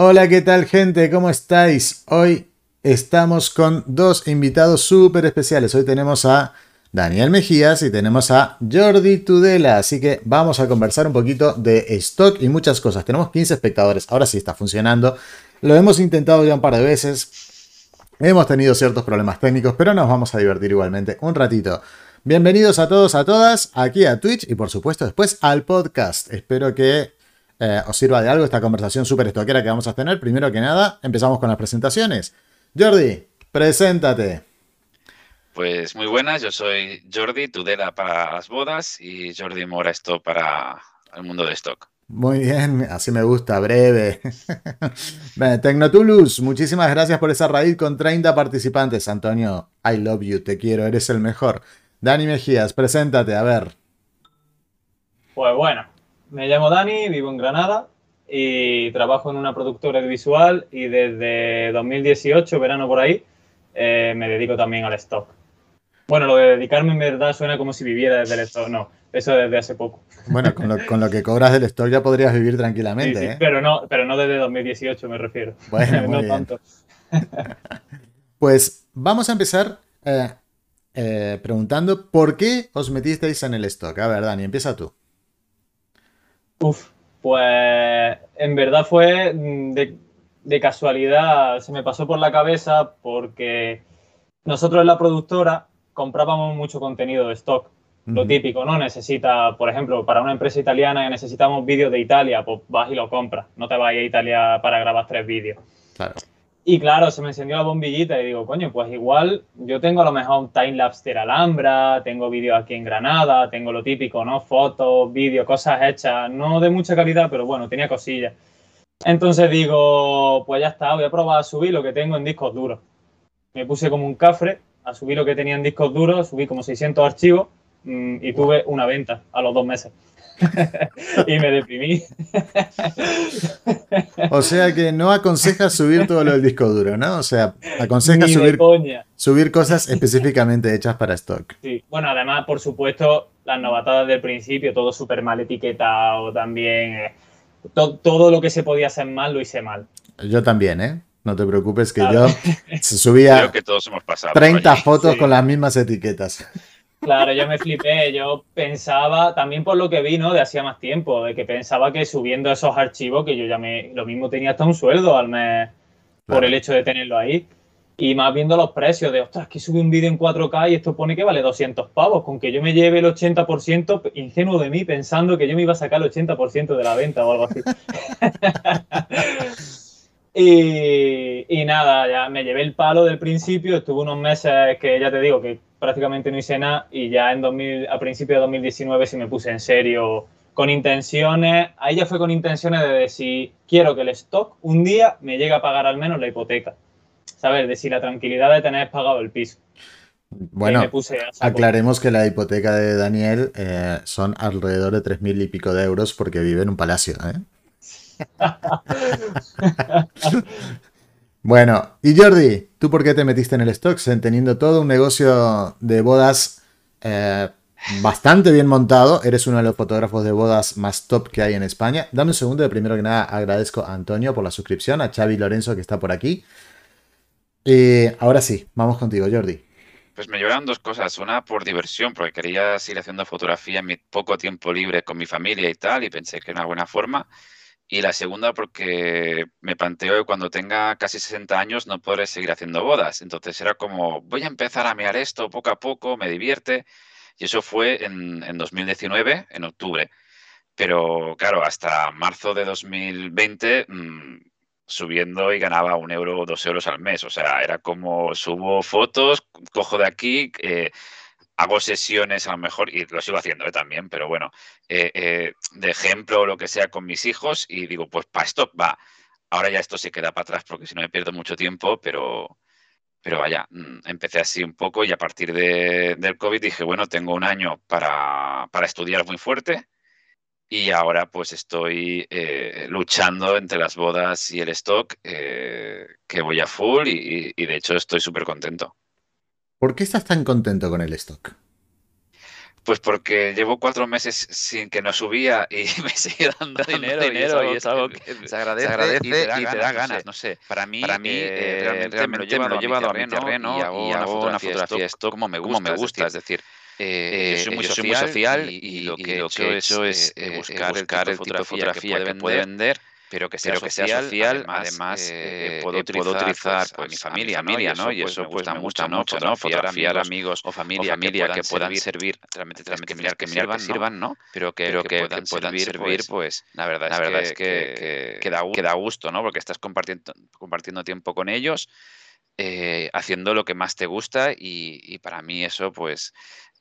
Hola, ¿qué tal gente? ¿Cómo estáis? Hoy estamos con dos invitados súper especiales. Hoy tenemos a Daniel Mejías y tenemos a Jordi Tudela. Así que vamos a conversar un poquito de stock y muchas cosas. Tenemos 15 espectadores. Ahora sí está funcionando. Lo hemos intentado ya un par de veces. Hemos tenido ciertos problemas técnicos, pero nos vamos a divertir igualmente un ratito. Bienvenidos a todos, a todas, aquí a Twitch y por supuesto después al podcast. Espero que eh, os sirva de algo esta conversación súper estoquera que vamos a tener. Primero que nada, empezamos con las presentaciones. Jordi, preséntate. Pues muy buenas, yo soy Jordi Tudela para las bodas y Jordi Mora esto para el mundo de stock. Muy bien, así me gusta, breve. Tecnotulus, muchísimas gracias por esa raíz con 30 participantes. Antonio, I love you, te quiero, eres el mejor. Dani Mejías, preséntate, a ver. Pues bueno, me llamo Dani, vivo en Granada y trabajo en una productora visual y desde 2018, verano por ahí, eh, me dedico también al stock. Bueno, lo de dedicarme en verdad suena como si viviera desde el stock, no, eso desde hace poco. Bueno, con lo, que cobras del stock ya podrías vivir tranquilamente, ¿eh? Pero no, pero no desde 2018 me refiero. Bueno, muy no tanto. pues vamos a empezar eh, preguntando por qué os metisteis en el stock. A ver, Dani, empieza tú. Uf, pues en verdad fue de, casualidad, se me pasó por la cabeza porque nosotros en la productora comprábamos mucho contenido de stock. Lo típico, ¿no? Necesita, por ejemplo, para una empresa italiana que necesitamos vídeos de Italia, pues vas y lo compras. No te vas a Italia para grabar tres vídeos. Claro. Y claro, se me encendió la bombillita y digo, coño, pues igual yo tengo a lo mejor un timelapse de Alhambra, tengo vídeos aquí en Granada, tengo lo típico, ¿no? Fotos, vídeos, cosas hechas, no de mucha calidad, pero bueno, tenía cosillas. Entonces digo, pues ya está, voy a probar a subir lo que tengo en discos duros. Me puse como un cafre a subir lo que tenía en discos duros, subí como 600 archivos y tuve una venta a los dos meses. y me deprimí. o sea que no aconseja subir todo lo del disco duro, ¿no? O sea, aconseja subir, subir cosas específicamente hechas para stock. Sí, bueno, además, por supuesto, las novatadas del principio, todo súper mal etiquetado también. Eh, todo lo que se podía hacer mal, lo hice mal. Yo también, ¿eh? No te preocupes que yo subía que todos hemos pasado 30 fotos con las mismas etiquetas. Claro, yo me flipé. Yo pensaba, también por lo que vi, ¿no? De hacía más tiempo, de que pensaba que subiendo esos archivos, que yo ya me. Lo mismo tenía hasta un sueldo al mes por el hecho de tenerlo ahí. Y más viendo los precios de, ostras, que subí un vídeo en 4K y esto pone que vale 200 pavos. Con que yo me lleve el 80%, ingenuo de mí, pensando que yo me iba a sacar el 80% de la venta o algo así. y, y nada, ya me llevé el palo del principio. Estuve unos meses que ya te digo que prácticamente no hice nada y ya en 2000, a principios de 2019 sí me puse en serio con intenciones, ahí ya fue con intenciones de decir, quiero que el stock un día me llegue a pagar al menos la hipoteca. ¿Sabes? De si la tranquilidad de tener pagado el piso. Bueno, aclaremos que la hipoteca de Daniel eh, son alrededor de tres mil y pico de euros porque vive en un palacio. ¿eh? Bueno, y Jordi, ¿tú por qué te metiste en el stock? Teniendo todo un negocio de bodas eh, bastante bien montado, eres uno de los fotógrafos de bodas más top que hay en España. Dame un segundo, de primero que nada agradezco a Antonio por la suscripción, a Xavi Lorenzo que está por aquí. Y ahora sí, vamos contigo, Jordi. Pues me llevaron dos cosas. Una por diversión, porque quería seguir haciendo fotografía en mi poco tiempo libre con mi familia y tal, y pensé que era una buena forma. Y la segunda porque me planteo que cuando tenga casi 60 años no podré seguir haciendo bodas. Entonces era como, voy a empezar a mirar esto poco a poco, me divierte. Y eso fue en, en 2019, en octubre. Pero claro, hasta marzo de 2020 mmm, subiendo y ganaba un euro o dos euros al mes. O sea, era como subo fotos, cojo de aquí, eh, hago sesiones a lo mejor, y lo sigo haciendo ¿eh? también, pero bueno, eh, eh, de ejemplo o lo que sea con mis hijos y digo, pues para esto va. Ahora ya esto se queda para atrás porque si no me pierdo mucho tiempo, pero, pero vaya, mm, empecé así un poco y a partir de, del COVID dije, bueno, tengo un año para, para estudiar muy fuerte y ahora pues estoy luchando entre las bodas y el stock, que voy a full y, y de hecho estoy súper contento. ¿Por qué estás tan contento con el stock? Pues porque llevo cuatro meses sin que no subía y me sigue dando dinero, dinero y es algo, que, se, agradece y te da, ganas, no sé. Para mí, para mí eh, realmente, realmente, me lo he llevado, a mi terreno, y hago, y hago una fotografía, esto como me gusta, me gusta es decir, eh, yo soy muy, social, muy social y, lo que, he hecho es, buscar, buscar, el tipo de fotografía, que, puede vender pero que sea, pero que social, sea social, además, eh, puedo utilizar, utilizar pues, a mi familia, familia, ¿no? Y eso, pues, me gusta mucho, ¿no? Fotografiar amigos o familia, familia que, puedan servir, realmente, que mirar que, sirvan, sirvan, ¿no? Pero que, pero que, puedan, servir, pues, pues, la verdad, la verdad es que, que, da, gusto, ¿no? Porque estás compartiendo, compartiendo tiempo con ellos, eh, haciendo lo que más te gusta y, y para mí eso, pues,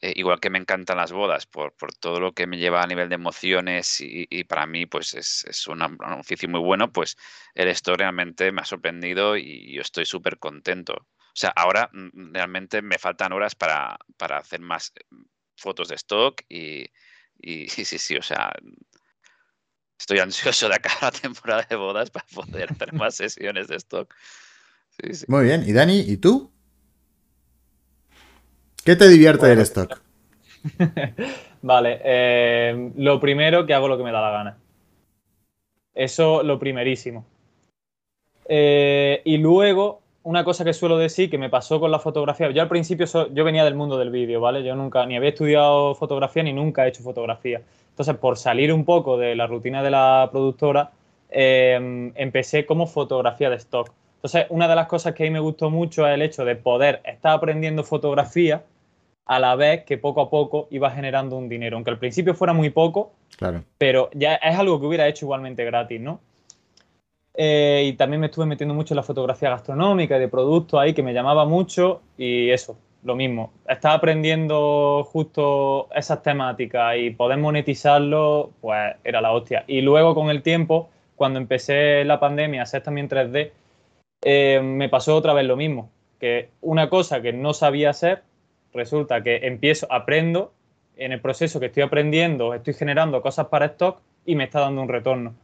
eh, igual que me encantan las bodas por, todo lo que me lleva a nivel de emociones y, para mí pues es, un oficio muy bueno, pues el stock realmente me ha sorprendido y yo estoy súper contento. O sea, ahora mm, realmente me faltan horas para, hacer más eh, fotos de stock y sí, sí, sí, o sea, estoy ansioso de acabar la temporada de bodas para poder hacer más sesiones de stock. Muy bien, ¿y Dani, y tú? ¿Qué te divierte del stock? vale, eh, lo primero que hago lo que me da la gana. Eso lo primerísimo. Eh, y luego, una cosa que suelo decir que me pasó con la fotografía. Yo al principio yo venía del mundo del vídeo, ¿vale? Yo nunca ni había estudiado fotografía ni nunca he hecho fotografía. Entonces, por salir un poco de la rutina de la productora, eh, empecé como fotografía de stock. Entonces, una de las cosas que a mí me gustó mucho es el hecho de poder estar aprendiendo fotografía a la vez que poco a poco iba generando un dinero, aunque al principio fuera muy poco, claro. pero ya es algo que hubiera hecho igualmente gratis, ¿no? Eh, y también me estuve metiendo mucho en la fotografía gastronómica y de productos ahí que me llamaba mucho y eso, lo mismo. Estaba aprendiendo justo esas temáticas y poder monetizarlo, pues era la hostia. Y luego con el tiempo, cuando empecé la pandemia a hacer también 3D, eh, me pasó otra vez lo mismo, que una cosa que no sabía hacer, resulta que empiezo, aprendo, en el proceso que estoy aprendiendo, estoy generando cosas para stock y me está dando un retorno.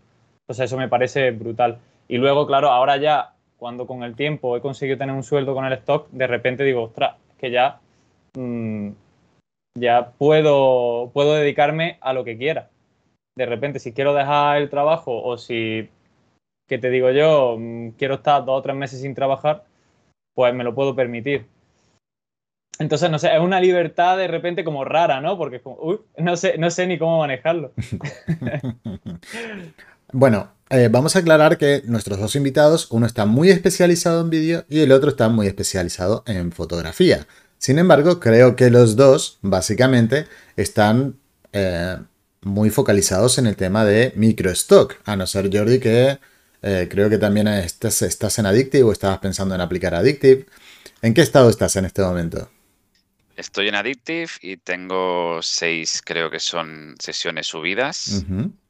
Entonces eso me parece brutal. Y luego, claro, ahora ya, cuando con el tiempo he conseguido tener un sueldo con el stock, de repente digo, ostras, que ya, mm, ya puedo, puedo dedicarme a lo que quiera. De repente, si quiero dejar el trabajo o si, que te digo yo, mm, quiero estar dos o tres meses sin trabajar, pues me lo puedo permitir. Entonces, no sé, es una libertad de repente como rara, ¿no? Porque como, uy, no sé, no sé ni cómo manejarlo. bueno, eh, vamos a aclarar que nuestros dos invitados, uno está muy especializado en vídeo y el otro está muy especializado en fotografía. Sin embargo, creo que los dos, básicamente, están eh, muy focalizados en el tema de microstock, a no ser Jordi que eh, creo que también estás, estás en Addictive o estabas pensando en aplicar Addictive. ¿En qué estado estás en este momento? Estoy en Addictive y tengo seis, creo que son sesiones subidas,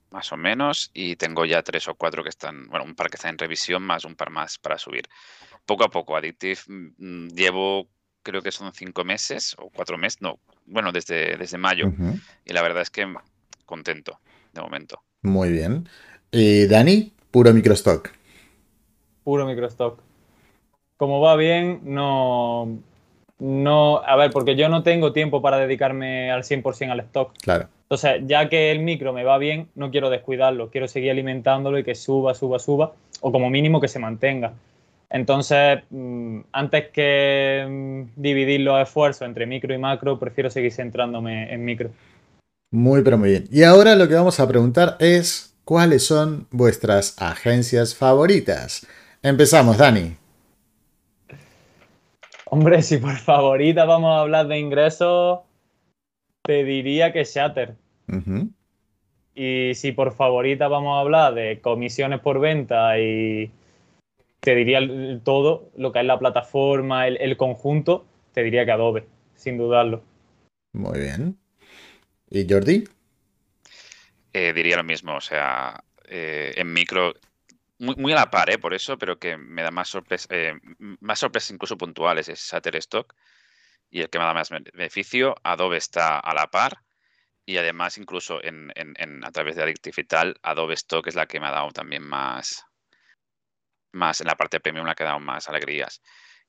más o menos, y tengo ya tres o cuatro que están, bueno, un par que están en revisión, más un par más para subir. Poco a poco, Addictive mm, llevo, creo que son cinco meses o cuatro meses, no, bueno, desde, desde mayo, y la verdad es que contento de momento. Muy bien. ¿Y Dani? Puro microstock. Puro microstock. Como va bien, no no, a ver, porque yo no tengo tiempo para dedicarme al 100% al stock. Claro. Entonces, ya que el micro me va bien, no quiero descuidarlo, quiero seguir alimentándolo y que suba, suba, suba, o como mínimo que se mantenga. Entonces, mm, antes que mm, dividir los esfuerzos entre micro y macro, prefiero seguir centrándome en micro. Muy, pero muy bien. Y ahora lo que vamos a preguntar es, ¿cuáles son vuestras agencias favoritas? Empezamos, Dani. Hombre, si por favorita vamos a hablar de ingresos, te diría que Shatter. Y si por favorita vamos a hablar de comisiones por venta y te diría todo, lo que es la plataforma, el, conjunto, te diría que Adobe, sin dudarlo. Muy bien. ¿Y Jordi? Eh, diría lo mismo, o sea, eh, en micro muy, a la par, ¿eh? por eso, pero que me da más sorpresa, eh, más sorpresas incluso puntuales es Shutterstock y el que me da más beneficio. Adobe está a la par y además incluso en, a través de Addictive y tal, Adobe Stock es la que me ha dado también más, más en la parte premium la que ha dado más alegrías.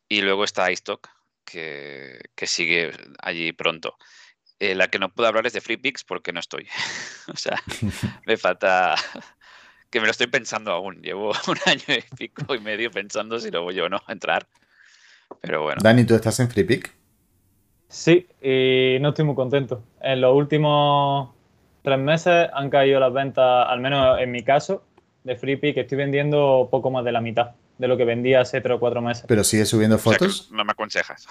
Y luego está iStock, que, que sigue allí pronto. Eh, la que no puedo hablar es de FreePix porque no estoy. o sea, me falta que me lo estoy pensando aún. Llevo un año y pico y medio pensando si lo voy o no a entrar. Pero bueno. Dani, ¿tú estás en FreePick? Sí, y no estoy muy contento. En los últimos tres meses han caído las ventas, al menos en mi caso, de FreePick. Estoy vendiendo poco más de la mitad de lo que vendía hace tres o cuatro meses. ¿Pero sigues subiendo fotos? no me aconsejas.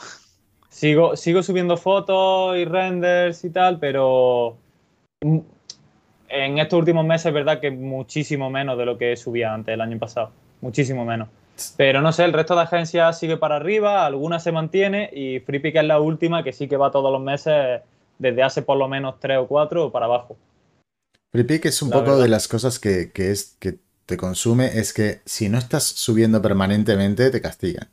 Sigo, sigo subiendo fotos y renders y tal, pero en estos últimos meses es verdad que muchísimo menos de lo que subía antes el año pasado. Muchísimo menos. Pero no sé, el resto de agencias sigue para arriba, alguna se mantiene y FreePick es la última que sí que va todos los meses desde hace por lo menos tres o cuatro para abajo. FreePick es un poco de las cosas que, es, que te consume, es que si no estás subiendo permanentemente te castigan.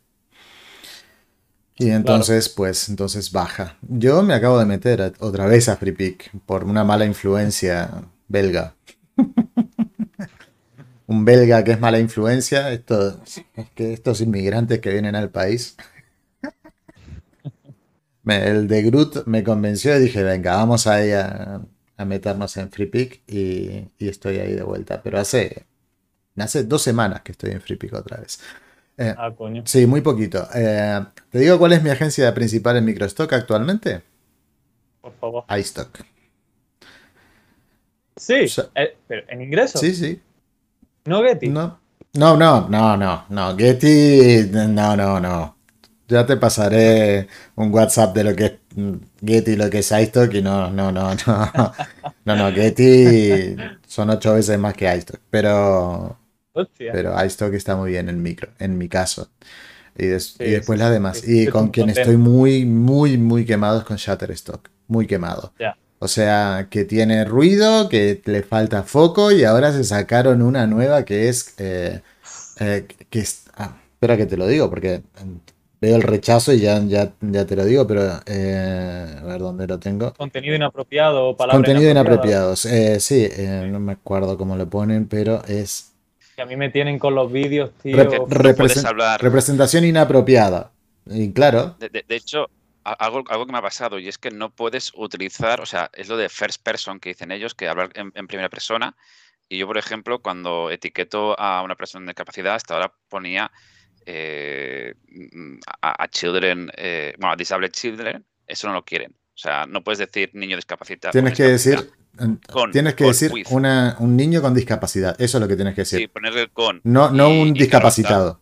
Y entonces, pues, entonces baja. Yo me acabo de meter otra vez a FreePick por una mala influencia belga. Un belga que es mala influencia, esto, es que estos inmigrantes que vienen al país. el de Groot me convenció y dije, venga, vamos ahí a, a meternos en FreePick y, y, estoy ahí de vuelta. Pero hace, hace dos semanas que estoy en FreePick otra vez. Eh, ah, coño. Sí, muy poquito. Eh, ¿Te digo cuál es mi agencia principal en microstock actualmente? Por favor. iStock. Sí, eh, pero en ingreso. Sí, sí. ¿No Getty? No. No, no, no, no, no. Getty, no, no, no. Ya te pasaré un WhatsApp de lo que es Getty y lo que es iStock y no, no, no, no. No, no, Getty son ocho veces más que iStock. Pero, pero iStock está muy bien en micro, en mi caso. Y, después las demás. y con quien estoy muy, muy, muy quemado es con Shutterstock. Muy quemado. O sea, que tiene ruido, que le falta foco y ahora se sacaron una nueva que es... Eh, eh, que ah, espera que te lo digo porque veo el rechazo y ya, ya, ya te lo digo, pero eh, a ver dónde lo tengo. Contenido inapropiado, palabras Contenido inapropiados. sí, no me acuerdo cómo lo ponen, pero es... Que a mí me tienen con los vídeos, tío. Representación inapropiada. Y claro. de hecho, algo, algo que me ha pasado y es que no puedes utilizar, o sea, es lo de first person que dicen ellos, que hablar en, primera persona. Y yo, por ejemplo, cuando etiqueto a una persona de discapacidad, hasta ahora ponía eh, a, children, eh, bueno, a disabled children, eso no lo quieren. O sea, no puedes decir niño discapacitado. Tienes que decir, tienes que decir un niño con discapacidad. Eso es lo que tienes que decir. Sí, ponerle con. No, no un discapacitado.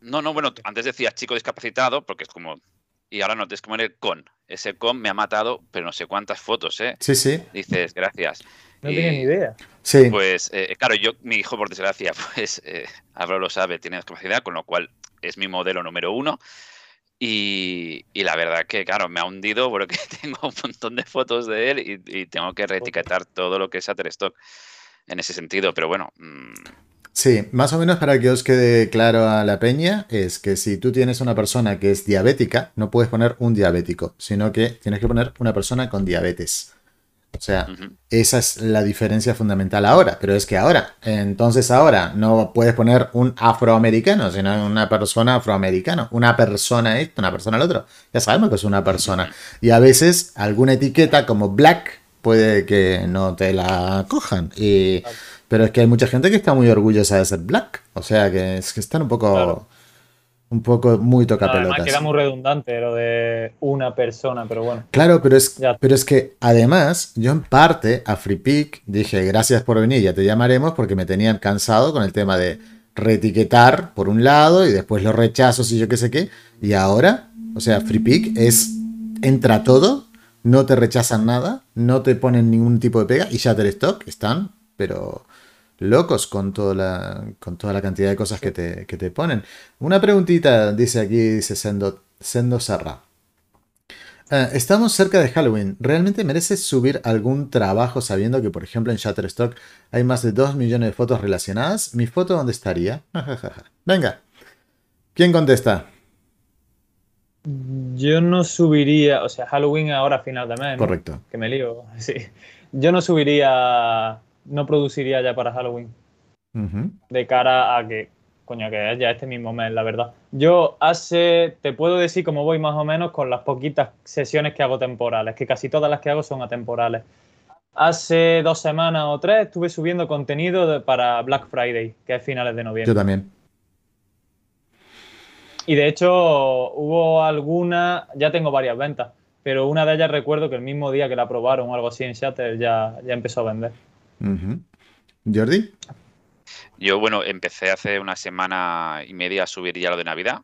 no, no, bueno, antes decías chico discapacitado, porque es como y ahora no tienes que poner con. Ese con me ha matado, pero no sé cuántas fotos, ¿eh? Sí, sí. Dices, gracias. No tienes ni idea. Sí. Pues, eh, claro, yo, mi hijo, por desgracia, pues, eh, lo sabe, tiene discapacidad, con lo cual es mi modelo número uno. Y, la verdad que, claro, me ha hundido porque tengo un montón de fotos de él y, tengo que reetiquetar todo lo que es Shutterstock en ese sentido. Pero bueno, mm, Sí, más o menos para que os quede claro a la peña, es que si tú tienes una persona que es diabética, no puedes poner un diabético, sino que tienes que poner una persona con diabetes. O sea, esa es la diferencia fundamental ahora, pero es que ahora, entonces ahora no puedes poner un afroamericano, sino una persona afroamericana, una persona esto, una persona el otro. Ya sabemos que es una persona. Y a veces alguna etiqueta como black puede que no te la cojan. Y... Pero es que hay mucha gente que está muy orgullosa de ser black. O sea, que es que están un poco. Un poco muy tocapelotas. Además queda muy redundante lo de una persona, pero bueno. Claro, pero es, pero es que además, yo en parte a FreePick dije gracias por venir, ya te llamaremos, porque me tenían cansado con el tema de reetiquetar por un lado y después los rechazos y yo qué sé qué. Y ahora, o sea, FreePick es. entra todo, no te rechazan nada, no te ponen ningún tipo de pega y Shutterstock están, pero locos con toda la, con toda la cantidad de cosas que te, que te ponen. Una preguntita, dice aquí, dice Sendo, Sendo Serra. Eh, estamos cerca de Halloween. ¿Realmente merece subir algún trabajo sabiendo que, por ejemplo, en Shutterstock hay más de 2 millones de fotos relacionadas? ¿Mi foto dónde estaría? Venga. ¿Quién contesta? Yo no subiría, o sea, Halloween ahora final de mes. Correcto. Que me lío. Sí. Yo no subiría no produciría ya para Halloween. De cara a que coño, que es ya este mismo mes, la verdad. Yo hace, te puedo decir cómo voy más o menos con las poquitas sesiones que hago temporales, que casi todas las que hago son atemporales. Hace dos semanas o tres estuve subiendo contenido para Black Friday, que es finales de noviembre. Yo también. Y de hecho hubo alguna, ya tengo varias ventas, pero una de ellas recuerdo que el mismo día que la aprobaron o algo así en Shatter ya, ya empezó a vender. Jordi. Yo, bueno, empecé hace una semana y media a subir ya lo de Navidad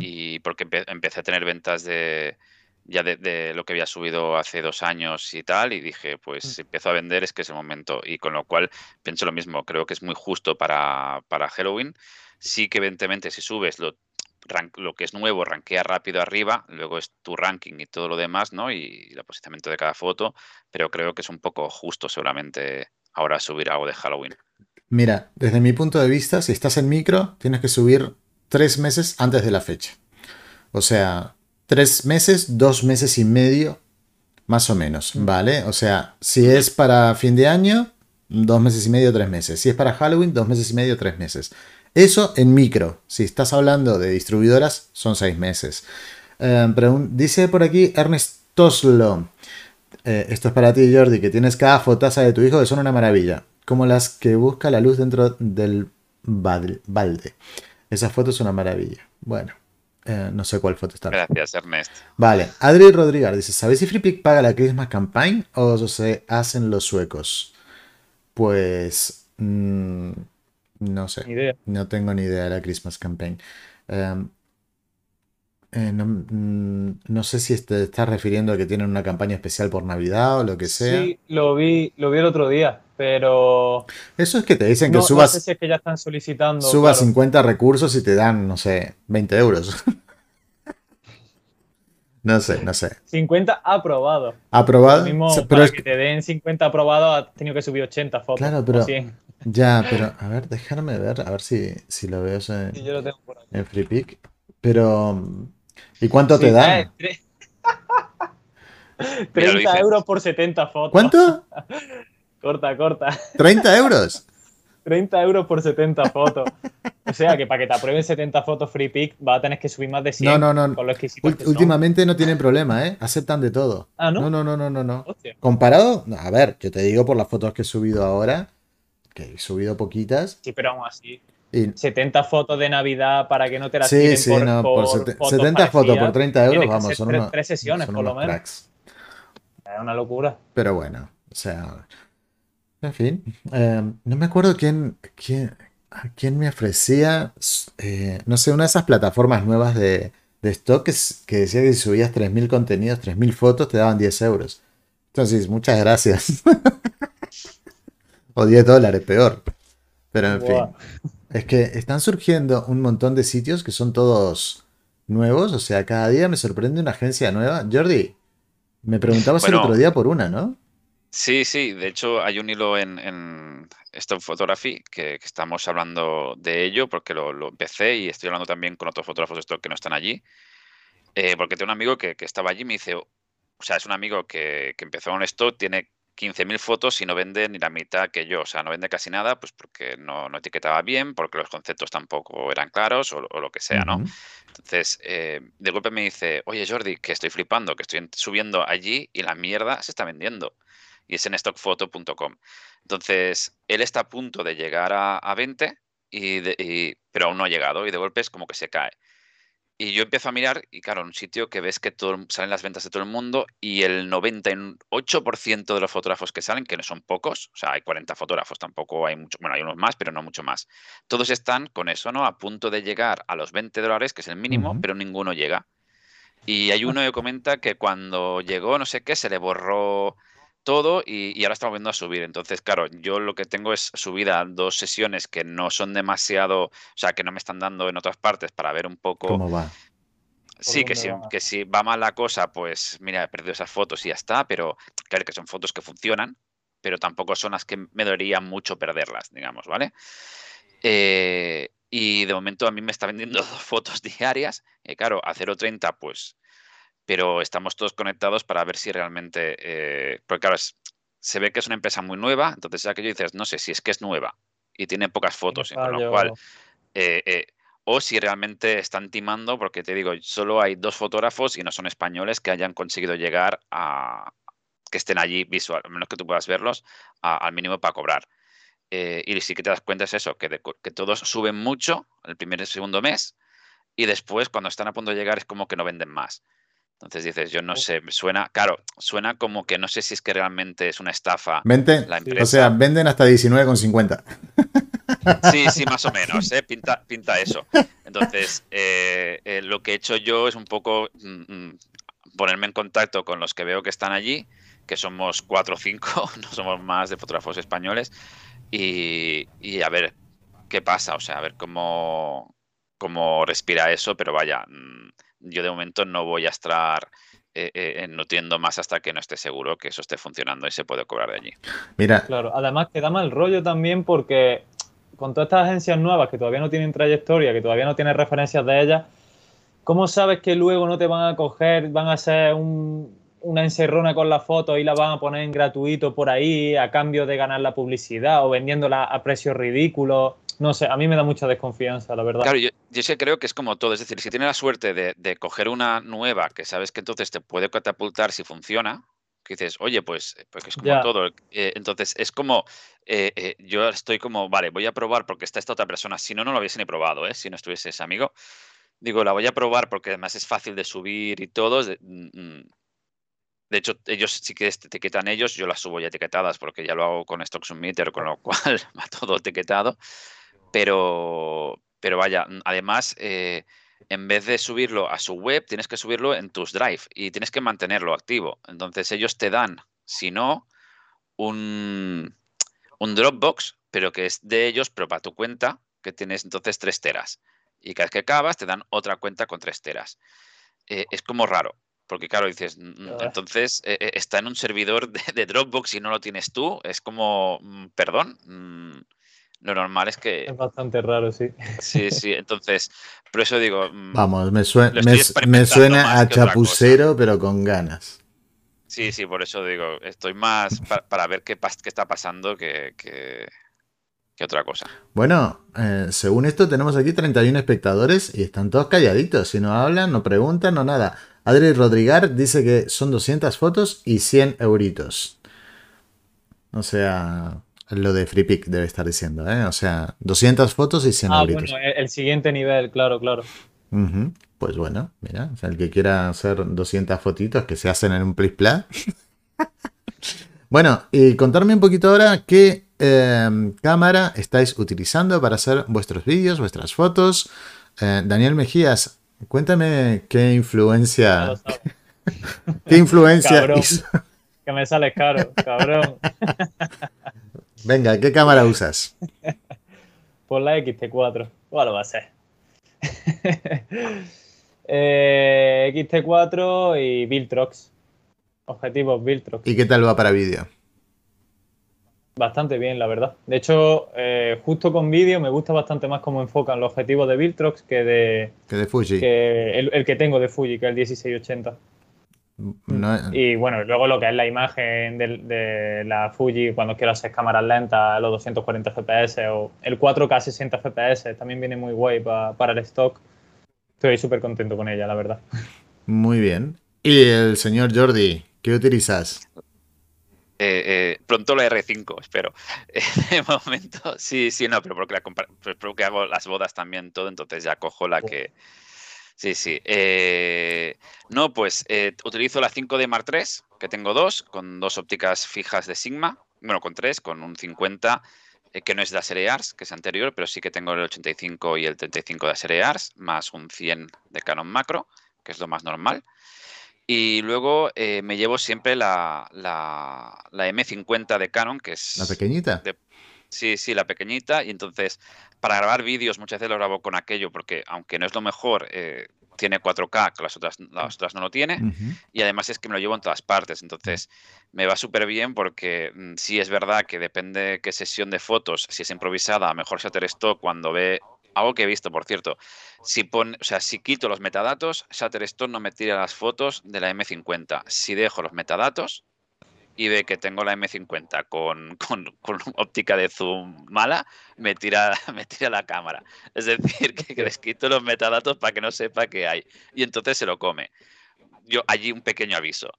y porque empe- empecé a tener ventas de ya de, de lo que había subido hace dos años y tal y dije, pues si empiezo a vender es que es el momento y con lo cual pienso lo mismo, creo que es muy justo para, para Halloween. Sí que evidentemente si subes lo, lo que es nuevo, rankea rápido arriba, luego es tu ranking y todo lo demás, ¿no? Y el posicionamiento de cada foto, pero creo que es un poco justo seguramente ahora subir algo de Halloween. Mira, desde mi punto de vista, si estás en micro, tienes que subir tres meses antes de la fecha. O sea, tres meses, dos meses y medio, más o menos, ¿vale? O sea, si es para fin de año, dos meses y medio, tres meses. Si es para Halloween, dos meses y medio, tres meses. Eso en micro. Si estás hablando de distribuidoras, son seis meses. Eh, dice por aquí Ernest Toslo. Eh, esto es para ti, Jordi, que tienes cada fotaza de tu hijo que son una maravilla. Como las que busca la luz dentro del bal- balde. Esa foto es una maravilla. Bueno, eh, no sé cuál foto está. Gracias, Ernest. Vale, Adri Rodríguez dice: ¿Sabéis si FreePick paga la Christmas Campaign o se hacen los suecos? Pues. mm, no sé. Ni idea. No tengo ni idea de la Christmas Campaign. Em, eh, no, mm, no sé si te estás refiriendo a que tienen una campaña especial por Navidad o lo que sea. Sí, lo vi, lo vi el otro día, pero Eso es que te dicen que no, no subas, sé si es que ya están solicitando. subas claro. 50 recursos y te dan, no sé, 20 euros. No sé, no sé. 50 aprobados. ¿Aprobado? Lo mismo, Pero para es que te den 50 aprobados, has tenido que subir 80 fotos. Claro, o pero- 100. Ya, pero a ver, déjame ver, a ver si, si lo veo en, Sí, yo lo tengo por aquí. en FreePick. Pero, ¿y cuánto te Sí, dan? eh, Mira, lo 30 dices. euros por 70 fotos. ¿Cuánto? Corta, corta. ¿30 euros? 30 euros por 70 fotos. O sea que para que te aprueben 70 fotos free pick vas a tener que subir más de 100 No, no, no. con lo últimamente no tienen problema, ¿eh? Aceptan de todo. Ah, ¿no? No, no, no, no, no, no. Hostia. Comparado, a ver, yo te digo por las fotos que he subido ahora, que he subido poquitas. Sí, pero aún así. Y 70 fotos de Navidad para que no te las sí, tiren sí, por, no, por por fotos 70 fotos por 30 euros, vamos, hacer son, tres- unos- tres sesiones, son por lo menos. cracks. Es una locura. Pero bueno, o sea, en fin, eh, no me acuerdo quién, quién, a quién me ofrecía, eh, no sé, una de esas plataformas nuevas de, de stock que, que decía que si subías 3.000 contenidos, 3.000 fotos, te daban 10 euros. Entonces, muchas gracias. o 10 dólares, peor. Pero en fin, es que están surgiendo un montón de sitios que son todos nuevos, o sea, cada día me sorprende una agencia nueva. Jordi, me preguntabas el otro día por una, ¿no? Sí, sí, de hecho hay un hilo en, en Stop Photography que, que estamos hablando de ello porque lo, lo empecé y estoy hablando también con otros fotógrafos de stock que no están allí. Eh, porque tengo un amigo que, que estaba allí y me dice, o sea, es un amigo que, que empezó en stock, tiene 15.000 fotos y no vende ni la mitad que yo, o sea, no vende casi nada, pues porque no, no etiquetaba bien, porque los conceptos tampoco eran claros o, o lo que sea, ¿no? Entonces, eh, de golpe me dice, oye Jordi, que estoy flipando, que estoy en- subiendo allí y la mierda se está vendiendo. Y es en stockphoto.com. Entonces, él está a punto de llegar a, a 20, y de- y- pero aún no ha llegado y de golpe es como que se cae. Y yo empiezo a mirar y claro, un sitio que ves que todo, salen las ventas de todo el mundo y el 98% de los fotógrafos que salen, que no son pocos, o sea, hay 40 fotógrafos, tampoco hay mucho, bueno, hay unos más, pero no mucho más. Todos están con eso, ¿no? A punto de llegar a los 20 dólares, que es el mínimo, pero ninguno llega. Y hay uno que comenta que cuando llegó, no sé qué, se le borró todo y, y ahora estamos viendo a subir. Entonces, claro, yo lo que tengo es subida dos sesiones que no son demasiado, o sea, que no me están dando en otras partes para ver un poco. ¿Cómo va? Sí, que si, va? que si va mal la cosa, pues mira, he perdido esas fotos y ya está, pero claro que son fotos que funcionan, pero tampoco son las que me dolería mucho perderlas, digamos, ¿vale? Eh, y de momento a mí me está vendiendo dos fotos diarias, y claro, a 0.30, pues, pero estamos todos conectados para ver si realmente, eh, porque claro, es- se ve que es una empresa muy nueva, entonces ya que yo dices, no sé si es que es nueva y tiene pocas fotos, con lo cual Eh, eh, o si realmente están timando, porque te digo, solo hay dos fotógrafos y no son españoles que hayan conseguido llegar a que estén allí visual, a menos que tú puedas verlos, al mínimo para cobrar. Eh, y sí que te das cuenta es eso, que, que todos suben mucho el primer y segundo mes y después cuando están a punto de llegar es como que no venden más. Entonces dices, yo no sé, suena, claro, suena como que no sé si es que realmente es una estafa. Venden, o sea, venden hasta 19,50. Sí, sí, más o menos, ¿eh? pinta, pinta eso. Entonces, eh, eh, lo que he hecho yo es un poco mm, mm, ponerme en contacto con los que veo que están allí, que somos cuatro o cinco, no somos más de fotógrafos españoles, y, y a ver qué pasa, o sea, a ver cómo, cómo respira eso, pero vaya, mm, yo de momento no voy a estar eh, eh, nutriendo más hasta que no esté seguro que eso esté funcionando y se puede cobrar de allí. Mira. Claro, además que da mal rollo también porque con todas estas agencias nuevas que todavía no tienen trayectoria, que todavía no tienen referencias de ellas, ¿cómo sabes que luego no te van a coger, van a hacer una encerrona con la foto y la van a poner en gratuito por ahí a cambio de ganar la publicidad o vendiéndola a precios ridículos? No sé, a mí me da mucha desconfianza, la verdad. Claro, yo, yo sí creo que es como todo. Es decir, si tienes la suerte de, coger una nueva que sabes que entonces te puede catapultar si funciona, que dices, oye, pues, pues es como todo. Eh, entonces, es como, eh, eh, yo estoy como, vale, voy a probar porque está esta otra persona. Si no, no lo hubiese ni probado, ¿eh? Si no estuviese ese amigo. Digo, la voy a probar porque además es fácil de subir y todo. De, mm, mm. de hecho, ellos sí que te etiquetan ellos, yo las subo ya etiquetadas porque ya lo hago con Stock Submitter, con lo cual va todo etiquetado. Pero, pero vaya, mm, además, eh, en vez de subirlo a su web, tienes que subirlo en tus Drive y tienes que mantenerlo activo. Entonces ellos te dan, si no, un, un Dropbox, pero que es de ellos, pero para tu cuenta, que tienes entonces tres teras. Y cada vez que acabas, te dan otra cuenta con tres teras. Eh, es como raro, porque claro, dices, mm, mm, entonces eh, está en un servidor de, de, Dropbox y no lo tienes tú. Es como, perdón. Lo normal es que. Es bastante raro, sí. Sí, sí. Entonces, por eso digo. Mm, Vamos, me, me, suena a chapucero, pero con ganas. Sí, sí, por eso digo, estoy más para, ver qué, qué, está pasando que, que, otra cosa. Bueno, eh, según esto, tenemos aquí 31 espectadores y están todos calladitos. Si no hablan, no preguntan, no nada. Adri Rodrigar dice que son 200 fotos y 100 euritos. O sea, lo de Free Pick debe estar diciendo, ¿eh? O sea, 200 fotos y 100 ah, bueno, el siguiente nivel, claro, claro. Pues bueno, mira, o sea, el que quiera hacer 200 fotitos que se hacen en un plis plat. bueno, y contarme un poquito ahora qué em, cámara estáis utilizando para hacer vuestros vídeos, vuestras fotos. Eh, Daniel Mejías, cuéntame qué influencia. ¿Qué influencia? Que me sale caro, cabrón. Venga, ¿qué cámara usas? Por la XT4. ¿Cuál lo va a ser? eh, XT4 y Viltrox. Objetivos Viltrox. ¿Y qué tal va para vídeo? Bastante bien, la verdad. De hecho, eh, justo con vídeo me gusta bastante más cómo enfocan los objetivos de Viltrox que de, que de Fuji. Que el, el, que tengo de Fuji, que es el 1680. Y bueno, luego lo que es la imagen de, la Fuji cuando quiero hacer cámaras lentas, los 240 FPS o el 4K 60 FPS, también viene muy guay para el stock. Estoy súper contento con ella, la verdad. Muy bien. ¿Y el señor Jordi, qué utilizas? Eh, eh, pronto la R5, espero. De momento, sí, sí, no, pero porque, la, porque hago las bodas también todo, entonces ya cojo la que Sí, sí. Eh, no, pues eh, utilizo la 5D Mark III, que tengo dos, con dos ópticas fijas de Sigma, bueno, con tres, con un 50, eh, que no es de la serie ARS, que es anterior, pero sí que tengo el 85 y el 35 de la serie ARS, más un 100 de Canon Macro, que es lo más normal. Y luego me llevo siempre la, la, M50 de Canon, que es... La pequeñita. Sí, sí, la pequeñita. Y entonces, para grabar vídeos, muchas veces lo grabo con aquello, porque aunque no es lo mejor, eh, tiene 4K, que las otras, las otras no lo tiene. Y además es que me lo llevo en todas partes. Entonces, me va súper bien porque mm, sí es verdad que depende qué sesión de fotos, si es improvisada, mejor Shutterstock cuando ve algo que he visto, por cierto, si pone, o sea, si quito los metadatos, Shutterstock no me tira las fotos de la M50. Si dejo los metadatos, y ve que tengo la M50 con, con, óptica de zoom mala, me tira, me tira la cámara. Es decir, que, que les quito los metadatos para que no sepa qué hay. Y entonces se lo come. Yo allí un pequeño aviso.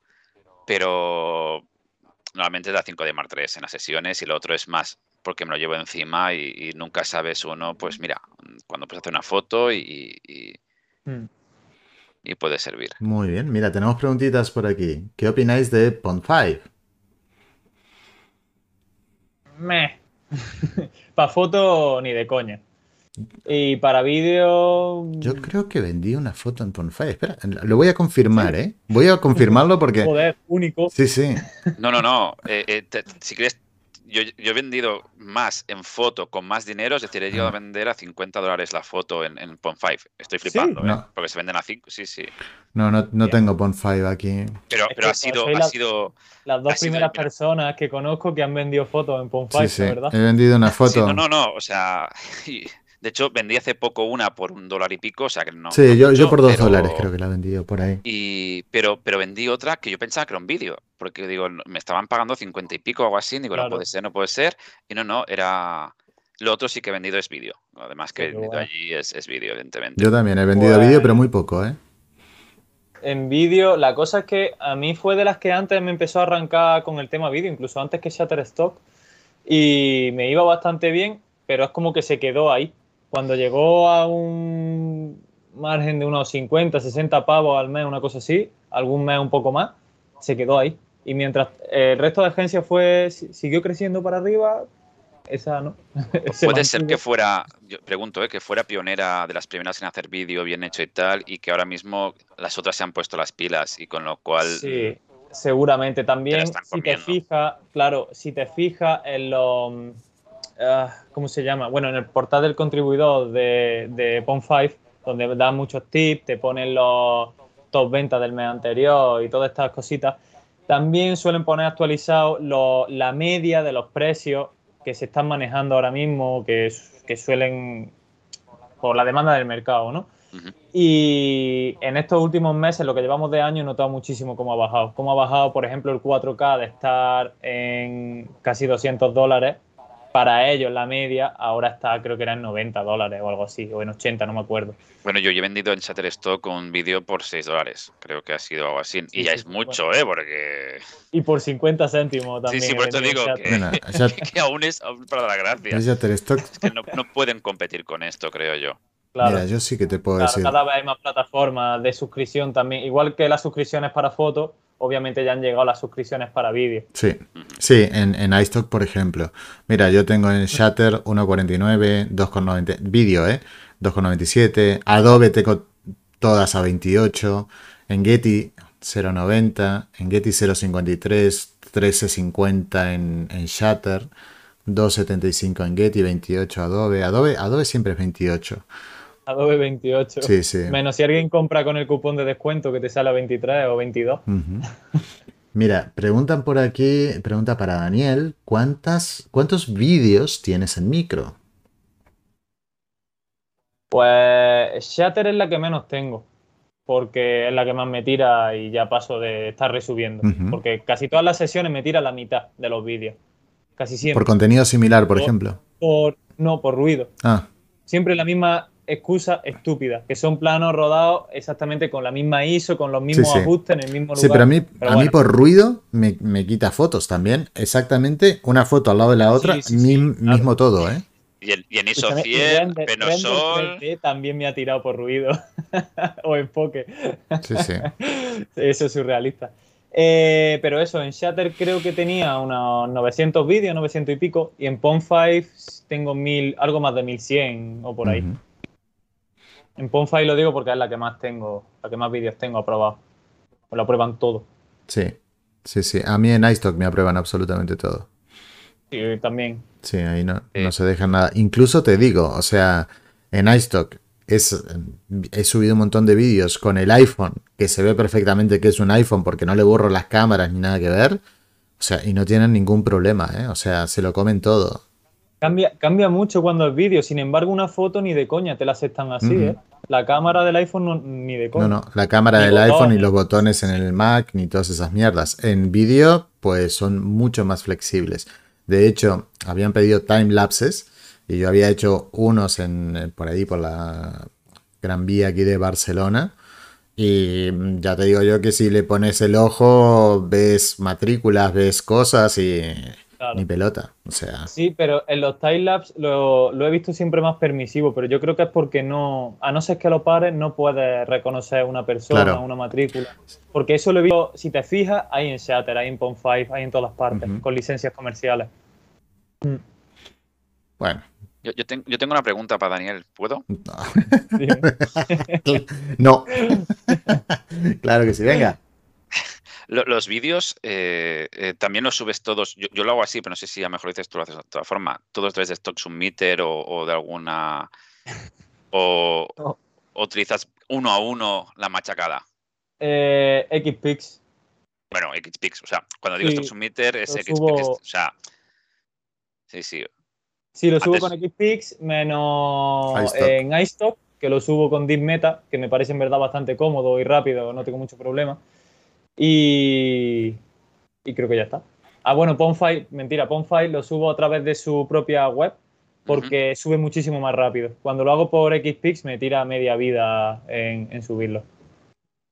Pero normalmente es la 5D Mark III en las sesiones y lo otro es más porque me lo llevo encima y, nunca sabes uno, pues mira, cuando puedes hacer una foto y, y, hmm. y, puede servir. Muy bien, mira, tenemos preguntitas por aquí. ¿Qué opináis de Pond 5? Meh. para foto ni de coña. Y para vídeo. Yo creo que vendí una foto en Ponfire. Espera, lo voy a confirmar, ¿eh? Voy a confirmarlo porque. Joder, único. Sí, sí. No, no, no. Eh, eh, si quieres, yo, he vendido más en foto con más dinero, es decir, he llegado a vender a 50 dólares la foto en, en Pon5. Estoy flipando, ¿eh? Porque se venden a 5. Sí, sí. No, no, no tengo Pon5 aquí. Pero, pero ha sido. Ha sido las dos primeras personas que conozco que han vendido fotos en Pon5, sí, sí. ¿verdad? He vendido una foto. no, no, no. O sea. De hecho, vendí hace poco una por un dólar y pico, o sea que no. Sí, yo, yo por dos dólares creo que la he vendido por ahí. Y, pero, pero vendí otra que yo pensaba que era un vídeo, porque digo, me estaban pagando cincuenta y pico o algo así, digo, no puede ser, no puede ser. Y no, no, era. Lo otro sí que he vendido es vídeo. Además que he vendido allí es, es vídeo, evidentemente. Yo también he vendido vídeo, pero muy poco, ¿eh? En vídeo, la cosa es que a mí fue de las que antes me empezó a arrancar con el tema vídeo, incluso antes que Shutterstock, y me iba bastante bien, pero es como que se quedó ahí cuando llegó a un margen de unos 50, 60 pavos al mes, una cosa así, algún mes un poco más, se quedó ahí. Y mientras el resto de agencias fue, siguió creciendo para arriba, esa no. Puede ser que fuera, yo pregunto, ¿eh? que fuera pionera de las primeras en hacer vídeo bien hecho y tal, y que ahora mismo las otras se han puesto las pilas, y con lo cual. Sí, seguramente también. Si te fijas, claro, si te fijas en los Ah, ¿cómo se llama? Bueno, en el portal del contribuidor de, de Pon5, donde da muchos tips, te ponen los top ventas del mes anterior y todas estas cositas, también suelen poner actualizado la media de los precios que se están manejando ahora mismo, que, que suelen, por la demanda del mercado, ¿no? Y en estos últimos meses, lo que llevamos de año, he notado muchísimo cómo ha bajado. Cómo ha bajado, por ejemplo, el 4K de estar en casi 200 dólares para ellos la media ahora está, creo que era en 90 dólares o algo así, o en 80, no me acuerdo. Bueno, yo he vendido en Shutterstock un vídeo por 6 dólares, creo que ha sido algo así. y ya es mucho, ¿eh? Porque... Y por 50 céntimos también. Sí, sí, por eso digo que, aún es para la gracia. Shutterstock. Es que no, pueden competir con esto, creo yo. Claro. Mira, yo sí que te puedo decir. Cada vez hay más plataformas de suscripción también, igual que las suscripciones para fotos obviamente ya han llegado las suscripciones para vídeo. Sí, sí, en, en iStock, por ejemplo. Mira, yo tengo en Shutter 1.49, 2.90, vídeo, ¿eh? 2.97, Adobe tengo todas a 28, en Getty 0.90, en Getty 0.53, 13.50 en, en Shutter, 2.75 en Getty, 28 Adobe. Adobe, Adobe siempre es 28. Adobe 28. Sí, sí. Menos si alguien compra con el cupón de descuento que te sale a 23 o 22. Mira, preguntan por aquí, pregunta para Daniel, ¿cuántas, ¿cuántos vídeos tienes en micro? Pues Shatter es la que menos tengo, porque es la que más me tira y ya paso de estar resubiendo, porque casi todas las sesiones me tira la mitad de los vídeos, casi siempre. ¿Por contenido similar, por, ejemplo? Por, no, por ruido. Ah. Siempre la misma excusas estúpidas, que son planos rodados exactamente con la misma ISO, con los mismos ajustes en el mismo lugar. Sí, pero a mí, a mí por ruido me, quita fotos también. Exactamente, una foto al lado de la otra, mismo todo, ¿eh? Y, en ISO 100, Penosol... también me ha tirado por ruido o enfoque. Sí, sí. Eso es surrealista. Eh, pero eso, en Shatter creo que tenía unos 900 vídeos, 900 y pico, y en Pon5 tengo mil, algo más de 1100 o por ahí. En Ponfai lo digo porque es la que más tengo, la que más vídeos tengo aprobados. Me lo aprueban todo. Sí, sí, sí. A mí en iStock me aprueban absolutamente todo. Sí, también. Sí, ahí no, no se deja nada. Incluso te digo, o sea, en iStock es, he subido un montón de vídeos con el iPhone, que se ve perfectamente que es un iPhone porque no le borro las cámaras ni nada que ver. O sea, y no tienen ningún problema, ¿eh? O sea, se lo comen todo. Cambia, cambia mucho cuando es vídeo, sin embargo, una foto ni de coña te la aceptan así, ¿eh? La cámara del iPhone no, ni de No, no, la cámara del iPhone y los botones en el Mac ni todas esas mierdas. En vídeo, pues son mucho más flexibles. De hecho, habían pedido time lapses y yo había hecho unos en, por ahí, por la Gran Vía aquí de Barcelona. Y ya te digo yo que si le pones el ojo, ves matrículas, ves cosas y ni pelota. O sea. Sí, pero en los timelapse lo, lo he visto siempre más permisivo, pero yo creo que es porque no, a no ser que lo pares, no puedes reconocer una persona, una matrícula. Porque eso lo he visto, si te fijas, hay en Shatter, hay en Pon5, hay en todas las partes, con licencias comerciales. Mm. Bueno, yo, tengo, una pregunta para Daniel, ¿puedo? No. claro que sí, venga. Los vídeos eh, eh, también los subes todos. Yo, lo hago así, pero no sé si a lo mejor dices tú lo haces de otra forma. Todos través de Stock Submitter o, de alguna. O, utilizas uno a uno la machacada. Eh, XPix. Bueno, XPix. O sea, cuando digo Stock Submitter es XPix. O sea. Sí, sí. Sí, lo subo con XPix menos en iStock, que lo subo con Deep Meta, que me parece en verdad bastante cómodo y rápido, no tengo mucho problema. Y, y creo que ya está. Ah, bueno, Ponfile, mentira, Ponfile lo subo a través de su propia web porque sube muchísimo más rápido. Cuando lo hago por XPix me tira media vida en, subirlo.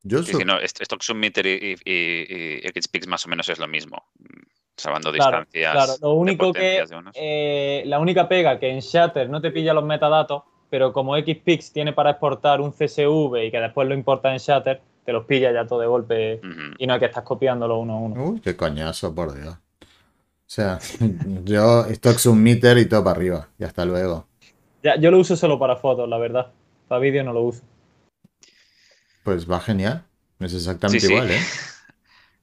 Yo sí, no, Stock Submitter y, y, XPix más o menos es lo mismo salvando distancias. Claro, lo único que eh, la única pega que en Shatter no te pilla los metadatos, pero como XPix tiene para exportar un CSV y que después lo importa en Shatter, te los pilla ya todo de golpe y no hay que estar copiándolo uno a uno. Uy, qué coñazo, por Dios. O sea, yo stock submitter y todo para arriba. Y hasta luego. Ya, yo lo uso solo para fotos, la verdad. Para vídeo no lo uso. Pues va genial. Es exactamente igual, ¿eh?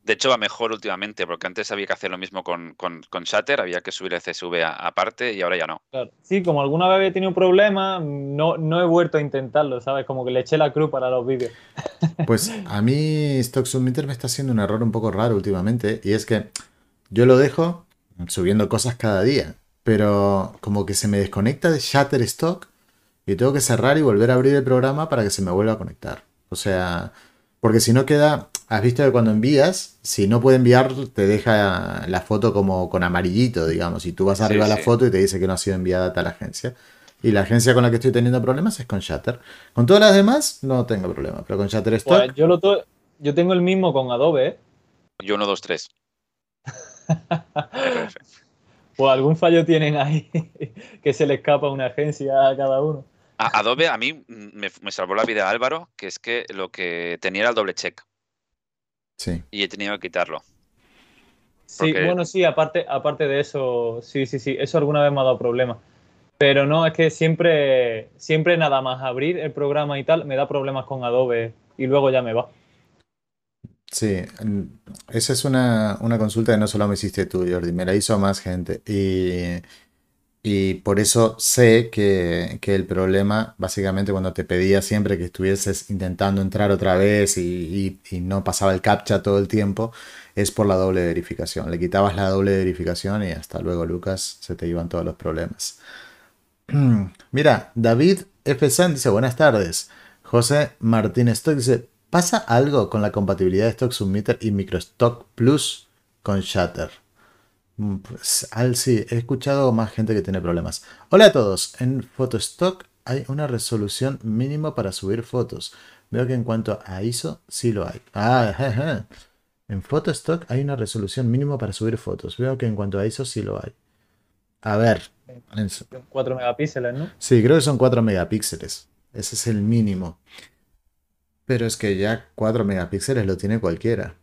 De hecho, va mejor últimamente, porque antes había que hacer lo mismo con, con, Shutter, había que subir el CSV aparte y ahora ya no. Sí, como alguna vez había tenido un problema, no, no he vuelto a intentarlo, ¿sabes? Como que le eché la cruz para los vídeos. Pues a mí Stock Submitter me está haciendo un error un poco raro últimamente, y es que yo lo dejo subiendo cosas cada día, pero como que se me desconecta de Shutter Stock y tengo que cerrar y volver a abrir el programa para que se me vuelva a conectar. O sea, porque si no queda, has visto que cuando envías, si no puede enviar, te deja la foto como con amarillito, digamos. Y tú vas arriba a la foto y te dice que no ha sido enviada a tal agencia. Y la agencia con la que estoy teniendo problemas es con Shutter. Con todas las demás no tengo problema, pero con Shutter Stock. Pues yo, lo yo tengo el mismo con Adobe. ¿eh? Yo 1, 2, 3. pues algún fallo tienen ahí que se le escapa a una agencia a cada uno. Adobe a mí me, salvó la vida Álvaro, que es que lo que tenía era el doble check. Sí. Y he tenido que quitarlo. Sí, bueno, sí, aparte, aparte de eso, sí, sí, sí, eso alguna vez me ha dado problemas. Pero no, es que siempre, siempre nada más abrir el programa y tal, me da problemas con Adobe y luego ya me va. Sí, esa es una, una consulta que no solo me hiciste tú, Jordi, me la hizo más gente. Y y por eso sé que, el problema, básicamente, cuando te pedía siempre que estuvieses intentando entrar otra vez y, no pasaba el captcha todo el tiempo, es por la doble verificación. Le quitabas la doble verificación y hasta luego, Lucas, se te iban todos los problemas. Mira, David F. San dice: Buenas tardes. José Martín Stock dice: ¿Pasa algo con la compatibilidad de Stock Submitter y Microstock Plus con Shutter? Mm, pues, al sí, he escuchado más gente que tiene problemas. Hola a todos. En Photostock hay una resolución mínima para subir fotos. Veo que en cuanto a ISO, sí lo hay. Ah, En Photostock hay una resolución mínima para subir fotos. Veo que en cuanto a ISO, sí lo hay. A ver. 4 megapíxeles, ¿no? Sí, creo que son 4 megapíxeles. Ese es el mínimo. Pero es que ya 4 megapíxeles lo tiene cualquiera.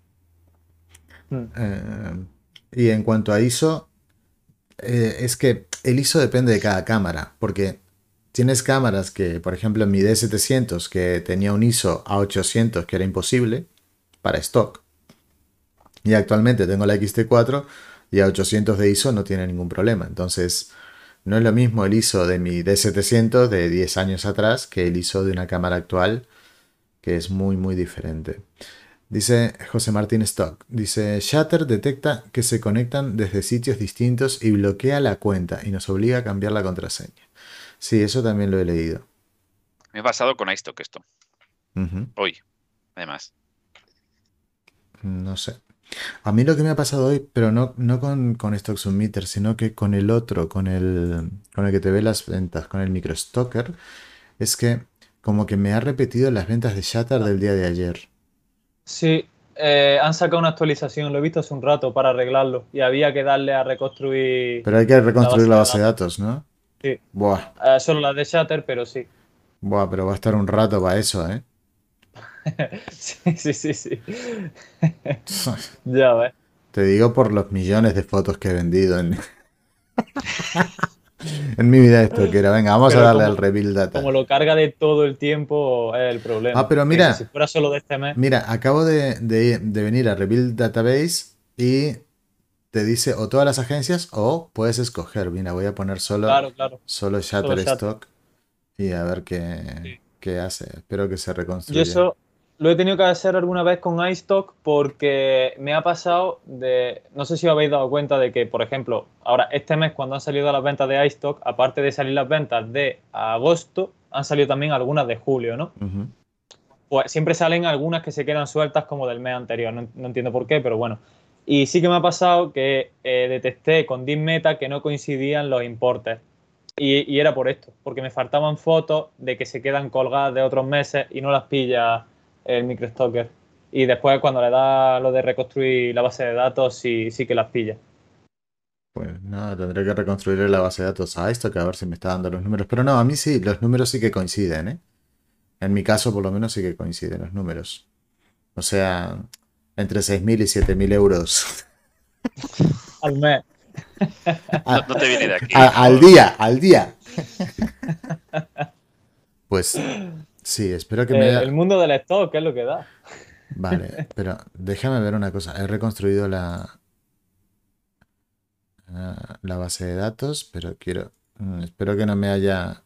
Hmm. Eh, y en cuanto a ISO, eh, es que el ISO depende de cada cámara, porque tienes cámaras que, por ejemplo, en mi D700, que tenía un ISO a 800, que era imposible para stock. Y actualmente tengo la XT4 y a 800 de ISO no tiene ningún problema. Entonces, no es lo mismo el ISO de mi D700 de 10 años atrás que el ISO de una cámara actual, que es muy, muy diferente. Dice José Martín Stock. Dice, Shatter detecta que se conectan desde sitios distintos y bloquea la cuenta y nos obliga a cambiar la contraseña. Sí, eso también lo he leído. Me ha pasado con iStock esto. Hoy, además. No sé. A mí lo que me ha pasado hoy, pero no, no con, con Stock Submitter, sino que con el otro, con el, con el que te ve las ventas, con el Microstocker, es que como que me ha repetido las ventas de Shatter del día de ayer. Sí, eh, han sacado una actualización, lo he visto hace un rato para arreglarlo y había que darle a reconstruir Pero hay que reconstruir la base de de datos, ¿no? Sí. Buah, eh, solo la de Shatter, pero sí. buah, pero va a estar un rato para eso, ¿eh? Sí, sí, sí, sí. Ya ves. Te digo por los millones de fotos que he vendido en, en mi vida esto que era. Venga, vamos Pero a darle como- al reveal data. Como lo carga de todo el tiempo es el problema. Ah, pero mira. Si fuera solo de este mes. Mira, acabo de, de- de venir a Rebuild Database y te dice o todas las agencias o puedes escoger. Mira, voy a poner solo, Claro, claro. solo Shutterstock Shutter. y a ver qué, Sí. qué hace. Espero que se Yo reconstruya. eso lo he tenido que hacer alguna vez con iStock porque me ha pasado de. No sé si os habéis dado cuenta de que, por ejemplo, ahora este mes, cuando han salido las ventas de iStock, aparte de salir las ventas de agosto, han salido también algunas de julio, ¿no? Ujú. Pues siempre salen algunas que se quedan sueltas como del mes anterior. No, no entiendo por qué, pero bueno. Y sí que me ha pasado que eh, detecté con DeepMeta que no coincidían los importes. Y, y era por esto, porque me faltaban fotos de que se quedan colgadas de otros meses y no las pilla el microstocker. Y después cuando le da lo de reconstruir la base de datos, sí, sí que las pilla. Pues nada, tendré que reconstruir la base de datos a esto, que a ver si me está dando los números. Pero no, a mí sí, los números sí que coinciden, ¿eh? En mi caso, por lo menos, sí que coinciden los números. O sea, entre 6.000 y 7.000 euros. Al mes. No, no te viene de aquí. A- al día, al día. Pues sí, espero que me... Eh, el mundo del stock, es lo que da. Vale, pero déjame ver una cosa. He reconstruido la, la, base de datos, pero quiero... mm, Espero que no me haya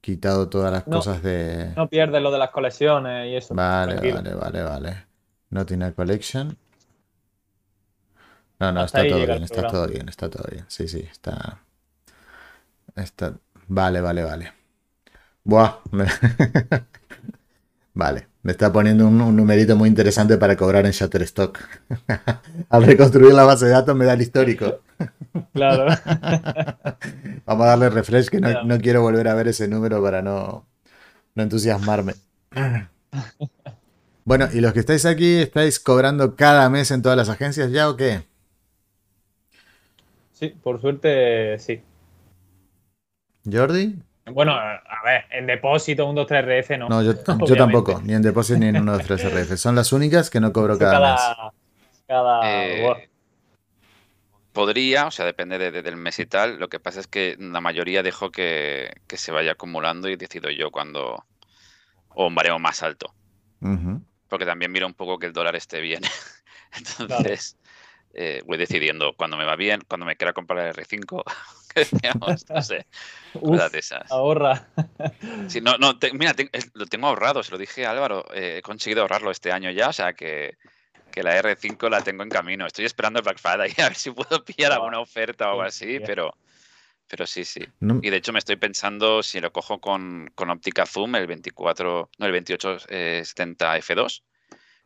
quitado todas las No, cosas de... No pierdes lo de las colecciones y eso. Vale, tranquilo. vale, vale, vale. Not in a collection. No, no, Hasta está todo bien, está todo bien, está todo bien. Sí, sí, está. Está. Vale, vale, vale. Buah. Vale, me está poniendo un, un numerito muy interesante para cobrar en Shutterstock. Al reconstruir la base de datos me da el histórico. Claro. Vamos a darle refresh, que no, no quiero volver a ver ese número para no, no entusiasmarme. Bueno, ¿y los que estáis aquí, estáis cobrando cada mes en todas las agencias ya o qué? Sí, por suerte sí. ¿Jordi? Bueno, a ver, en depósito, un 2, 3 RF no. No, yo, yo tampoco, ni en depósito ni en 1, 2, 3 RF. Son las únicas que no cobro Eso cada mes. cada, cada Eh, wow. Podría, o sea, depende de- de- del mes y tal. Lo que pasa es que la mayoría dejo que, que se vaya acumulando y decido yo cuando. O un baremo más alto. Porque también miro un poco que el dólar esté bien. Entonces, eh, voy decidiendo cuando me va bien, cuando me quiera comprar el R5. Que decíamos, no sé, Uf, cosas de esas. ahorra. Sí, no, no, te- mira, te- es- lo tengo ahorrado, se lo dije a Álvaro, eh, he conseguido ahorrarlo este año ya, o sea que, que la R5 la tengo en camino. Estoy esperando el Black Friday a ver si puedo pillar alguna oferta o algo así, pero, pero sí, sí. No- Y de hecho me estoy pensando si lo cojo con, con óptica zoom, el 24, no, el 2870 F2,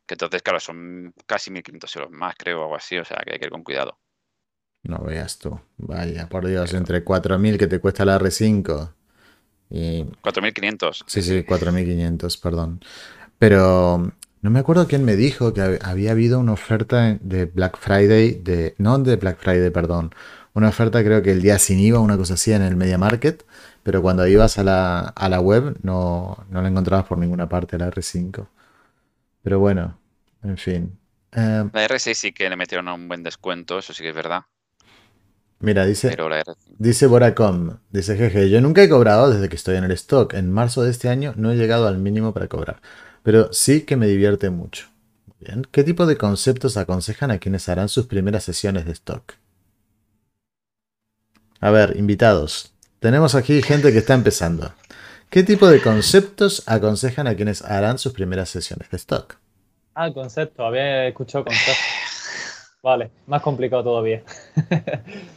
que entonces, claro, son casi 1500 euros más, creo, o algo así, o sea que hay que ir con cuidado. No veas tú. Vaya, por Dios, entre 4.000 que te cuesta la R5 y 4500. Sí, sí, 4.500, perdón. Pero no me acuerdo quién me dijo que hab- había habido una oferta de Black Friday, de, no de Black Friday, perdón, una oferta creo que el día sin IVA, una cosa así en el Media Market, pero cuando ibas a la, a la web no, no la encontrabas por ninguna parte, la R5. Pero bueno, en fin. Eh, La R6 sí que le metieron un buen descuento, eso sí que es verdad, mira, dice... pero la R5 Dice Boracom, dice jeje, yo nunca he cobrado desde que estoy en el stock. En marzo de este año no he llegado al mínimo para cobrar, pero sí que me divierte mucho. Bien, ¿qué tipo de conceptos aconsejan a quienes harán sus primeras sesiones de stock? A ver, invitados, tenemos aquí gente que está empezando. ¿Qué tipo de conceptos aconsejan a quienes harán sus primeras sesiones de stock? Ah, concepto, había escuchado concepto. Vale, más complicado todavía.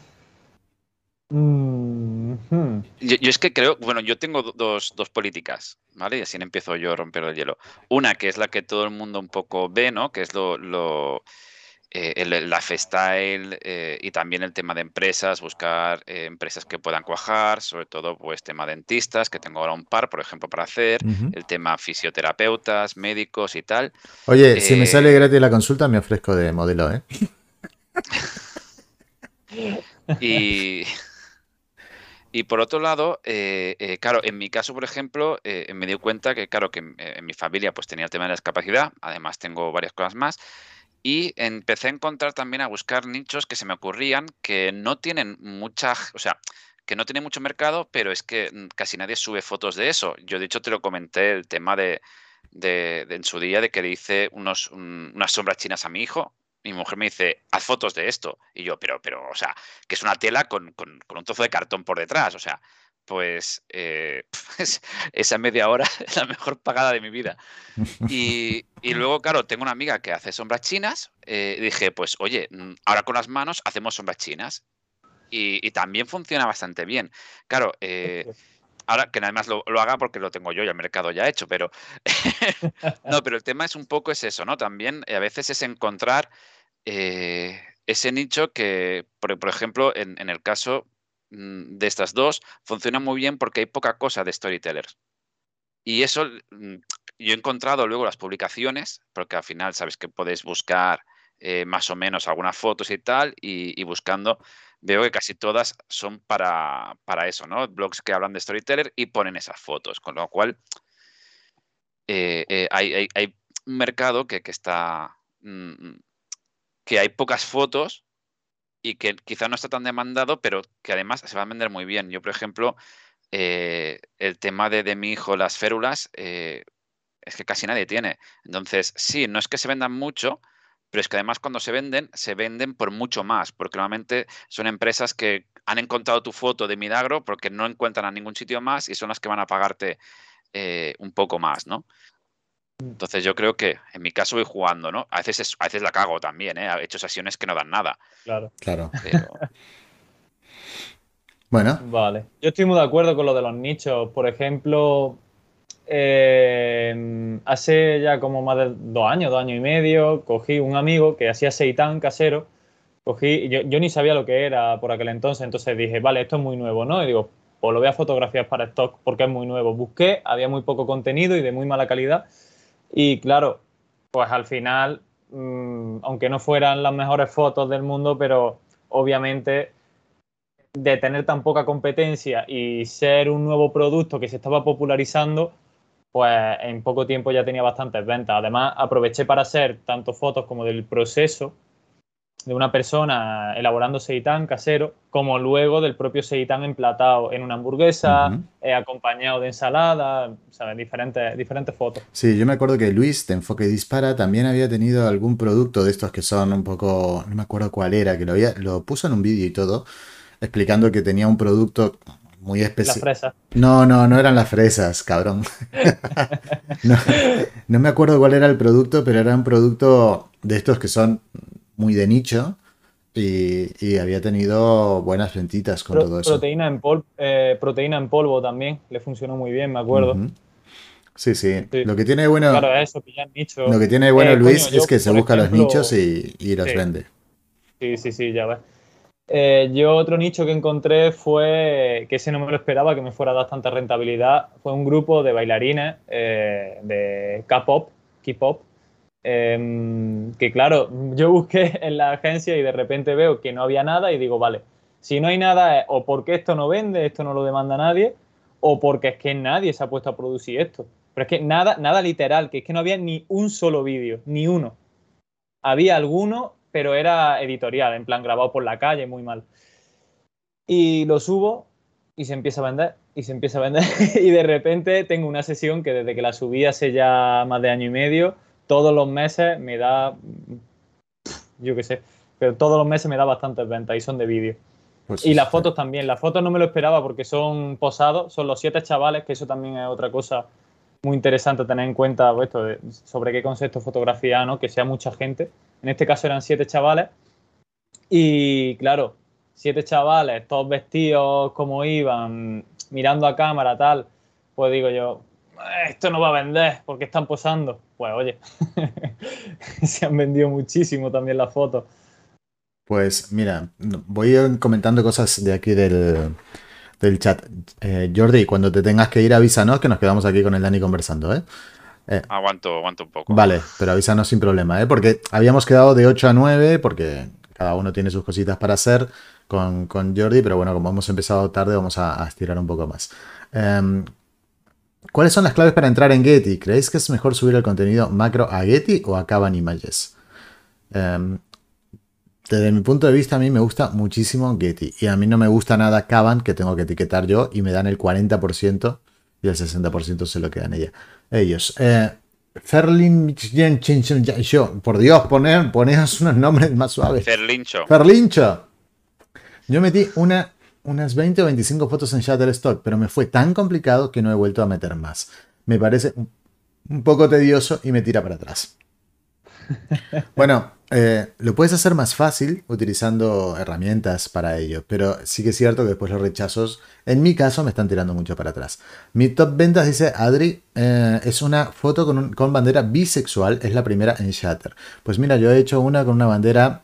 Mm, hmm. Yo, yo es que creo, bueno, yo tengo do- dos, dos políticas, ¿vale? Y así empiezo yo a romper el hielo. Una que es la que todo el mundo un poco ve, ¿no? Que es lo, lo, eh, el, el lifestyle eh, y también el tema de empresas, buscar eh, empresas que puedan cuajar, sobre todo pues tema dentistas, que tengo ahora un par, por ejemplo, para hacer, el tema fisioterapeutas, médicos y tal. Oye, si me sale gratis la consulta, me ofrezco de modelo, ¿eh? Y, y por otro lado, eh, eh, claro, en mi caso, por ejemplo, eh, me di cuenta que, claro, que en, en mi familia pues tenía el tema de la discapacidad, además tengo varias cosas más, y empecé a encontrar también a buscar nichos que se me ocurrían que no tienen mucha, o sea, que no tienen mucho mercado, pero es que mm, casi nadie sube fotos de eso. Yo, de hecho, te lo comenté, el tema de, de- de en su día de que le hice unos, un- unas sombras chinas a mi hijo. Mi mujer me dice, haz fotos de esto. Y yo, pero, pero, o sea, que es una tela con, con- con un trozo de cartón por detrás. O sea, pues eh, es- esa media hora es la mejor pagada de mi vida. Y, y luego, claro, tengo una amiga que hace sombras chinas. eh, dije, pues, oye, mm, ahora con las manos hacemos sombras chinas. Y, y también funciona bastante bien. Claro, eh, ahora que nada más lo, lo haga porque lo tengo yo y el mercado ya hecho, pero no, pero el tema es un poco es eso, ¿no? También a veces es encontrar eh, ese nicho que, por, ejemplo, en, el caso mm, de estas dos, funciona muy bien porque hay poca cosa de storytellers. Y eso, mm, yo he encontrado luego las publicaciones, porque al final sabes que podéis buscar eh, más o menos algunas fotos y tal, y, buscando veo que casi todas son para, para eso, ¿no? Blogs que hablan de storyteller y ponen esas fotos, con lo cual eh, hay, hay- hay un mercado que, que está... mm, que hay pocas fotos y que quizá no está tan demandado, pero que además se va a vender muy bien. Yo, por ejemplo, eh, el tema de, de mi hijo, las férulas, eh, es que casi nadie tiene. Entonces, sí, no es que se vendan mucho, pero es que además cuando se venden, se venden por mucho más, porque normalmente son empresas que han encontrado tu foto de milagro porque no encuentran a ningún sitio más y son las que van a pagarte eh, un poco más, ¿no? Entonces yo creo que en mi caso voy jugando, ¿no? A veces, es- a veces la cago también, ¿eh? He hecho sesiones que no dan nada, Claro. Claro. pero... Bueno, Vale. Yo estoy muy de acuerdo con lo de los nichos. Por ejemplo, eh, hace ya como más de dos años, dos años y medio, cogí un amigo que hacía seitán casero. Cogí, yo, yo ni sabía lo que era por aquel entonces, entonces dije, vale, esto es muy nuevo, ¿no? Y digo, pues lo voy a fotografiar para stock porque es muy nuevo. Busqué, había muy poco contenido y de muy mala calidad. Y claro, pues al final, mm, aunque no fueran las mejores fotos del mundo, pero obviamente de tener tan poca competencia y ser un nuevo producto que se estaba popularizando, pues en poco tiempo ya tenía bastantes ventas. Además, aproveché para hacer tanto fotos como del proceso de una persona elaborando seitán casero, como luego del propio seitán emplatado en una hamburguesa, eh, acompañado de ensalada, ¿sabes? Diferentes, diferentes fotos. sí, yo me acuerdo que Luis de Enfoque Dispara también había tenido algún producto de estos que son un poco, no me acuerdo cuál era, que lo, había, lo puso en un vídeo y todo, explicando que tenía un producto muy Las especial. fresas. No, no, no eran las fresas, cabrón. No, no me acuerdo cuál era el producto, pero era un producto de estos que son muy de nicho y, y había tenido buenas ventitas con Pro- todo eso. proteína, en pol- eh, proteína en polvo también, le funcionó muy bien, me acuerdo. Sí, sí. Sí. Lo que tiene bueno, Claro, eso, nicho. lo que tiene bueno Eh, Luis coño, yo, es que se busca los nichos y, y los Sí. vende. Sí, sí, sí, ya ves. Eh, yo otro nicho que encontré fue, que ese no me lo esperaba, que me fuera a dar tanta rentabilidad, fue un grupo de bailarines eh, de K-pop, K-pop, em, que claro, yo busqué en la agencia y de repente veo que no había nada y digo, vale, si no hay nada o porque esto no vende, esto no lo demanda nadie, o porque es que nadie se ha puesto a producir esto. Pero es que nada, nada literal, que es que no había ni un solo vídeo, ni uno. Había alguno, pero era editorial, en plan grabado por la calle, muy mal. Y lo subo y se empieza a vender, y se empieza a vender. y de repente tengo una sesión que desde que la subí hace ya más de año y medio, todos los meses me da, yo qué sé, pero todos los meses me da bastantes ventas y son de vídeo. Pues Y las fotos también. Las fotos no me lo esperaba porque son posados, son los siete chavales, que eso también es otra cosa muy interesante tener en cuenta pues, esto de- sobre qué concepto fotografía, ¿no? Que sea mucha gente. En este caso eran siete chavales. Y claro, siete chavales, todos vestidos como iban, mirando a cámara, tal, pues digo yo, esto no va a vender porque están posando. Pues oye, se han vendido muchísimo también las fotos. Pues mira, voy comentando cosas de aquí del, chat. Eh, Jordi, cuando te tengas que ir, avísanos que nos quedamos aquí con el Dani conversando, ¿eh? eh aguanto, aguanto un poco. Vale, pero avísanos sin problema, ¿eh? Porque habíamos quedado de 8 a 9, porque cada uno tiene sus cositas para hacer con, Jordi, pero bueno, como hemos empezado tarde, vamos a, estirar un poco más. Em, ¿Cuáles son las claves para entrar en Getty? ¿Creéis que es mejor subir el contenido macro a Getty o a Caban Images? Em, desde mi punto de vista, a mí me gusta muchísimo Getty. Y a mí no me gusta nada Caban, que tengo que etiquetar yo, y me dan el 40% y el 60% se lo quedan ella, ellos. Eh, Ferlin, yo, por Dios, poner, unos nombres más suaves. Ferlincho. Ferlincho. Yo metí una, unas 20 o 25 fotos en Shutterstock, pero me fue tan complicado que no he vuelto a meter más. Me parece un poco tedioso y me tira para atrás. Bueno, eh, lo puedes hacer más fácil utilizando herramientas para ello, pero sí que es cierto que después los rechazos, en mi caso, me están tirando mucho para atrás. Mi top ventas, dice Adri, eh, es una foto con, con, bandera bisexual, es la primera en Shatter. Pues mira, yo he hecho una con una bandera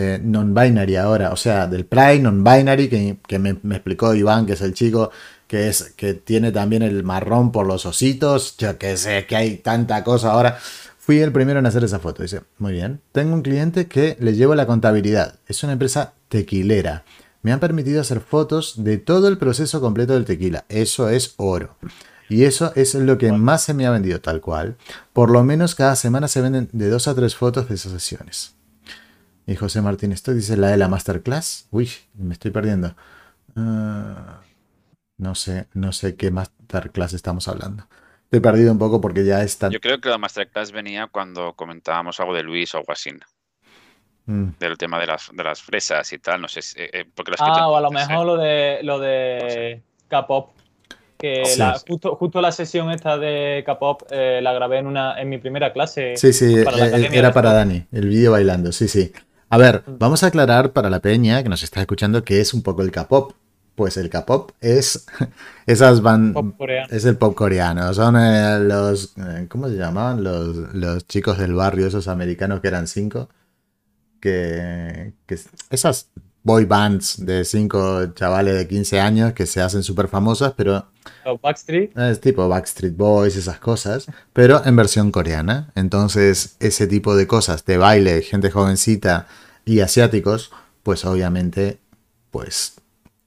eh, non-binary ahora, o sea, del Pride non-binary que, me, explicó Iván, que es el chico que, es, que tiene también el marrón por los ositos, yo que sé que hay tanta cosa ahora. Fui el primero en hacer esa foto. Dice, muy bien. Tengo un cliente que le llevo la contabilidad. Es una empresa tequilera. Me han permitido hacer fotos de todo el proceso completo del tequila. Eso es oro. Y eso es lo que más se me ha vendido tal cual. Por lo menos cada semana se venden de dos a tres fotos de esas sesiones. Y José Martín, esto dice la de la masterclass. Uy, me estoy perdiendo. Ah, no sé, no sé qué masterclass estamos hablando. Estoy perdido un poco porque ya está. Yo creo que la masterclass venía cuando comentábamos algo de Luis o algo así. Mm. Del tema de las, de las fresas y tal, no sé. Eh, eh, porque ah, o a lo mejor lo de lo de K-pop. Que justo, justo, la sesión esta de K-pop eh, la grabé en una en mi primera clase. Sí, sí, era para Dani, el vídeo bailando, sí, sí. A ver, vamos a aclarar para la peña que nos está escuchando que es un poco el K-pop pues el K-pop es esas van es el pop coreano. Son eh, los eh, ¿cómo se llamaban? Los, chicos del barrio, esos americanos que eran cinco. Que, esas boy bands de cinco chavales de 15 años que se hacen súper famosas, pero. Backstreet. Es tipo Backstreet Boys, esas cosas, pero en versión coreana. Entonces, ese tipo de cosas de baile, gente jovencita y asiáticos, pues obviamente, pues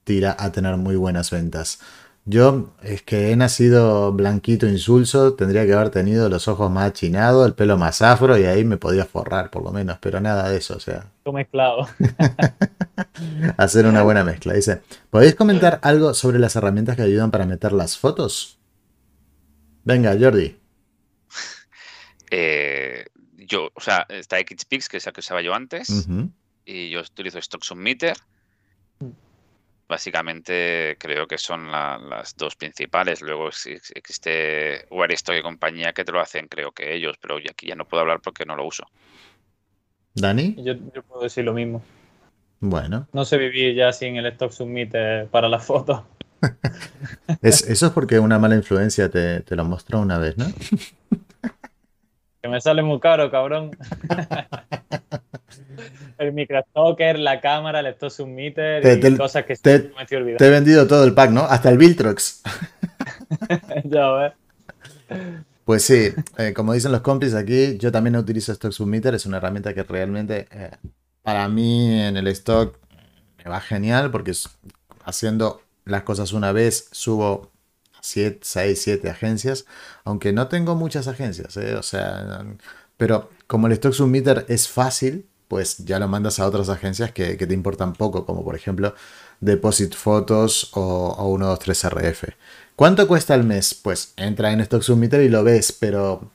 tira a tener muy buenas ventas. Yo es que he nacido blanquito insulso, tendría que haber tenido los ojos más achinados, el pelo más afro y ahí me podía forrar por lo menos, pero nada de eso, o sea. mezclado. Hacer una buena mezcla. Dice, ¿podéis comentar algo sobre las herramientas que ayudan para meter las fotos? Venga, Jordi. Eh, yo, o sea, está XPix, que es el que usaba yo antes, y yo utilizo Stock Submitter Básicamente creo que son las dos principales. Luego existe Waristo y compañía que te lo hacen, creo que ellos, pero aquí ya no puedo hablar porque no lo uso. ¿Dani? Yo, puedo decir lo mismo. Bueno. No sé vivir ya sin el Stock Submit para la foto. eso es porque una mala influencia te, te lo mostró una vez, ¿no? que me sale muy caro, cabrón. el microstalker, la cámara, el Stock Submitter y cosas que te, me estoy olvidando. Te he vendido todo el pack, ¿no? Hasta el Viltrox. ya ves. Pues sí, eh, como dicen los compis aquí, yo también utilizo Stock Submitter, es una herramienta que realmente eh, para mí en el stock me va genial porque haciendo las cosas una vez subo 6, 7 agencias, aunque no tengo muchas agencias, eh, o sea, pero como el Stock Submitter es fácil, pues ya lo mandas a otras agencias que, te importan poco, como por ejemplo Deposit Photos o, o 123RF. ¿Cuánto cuesta el mes? Pues entra en Stock Submitter y lo ves, pero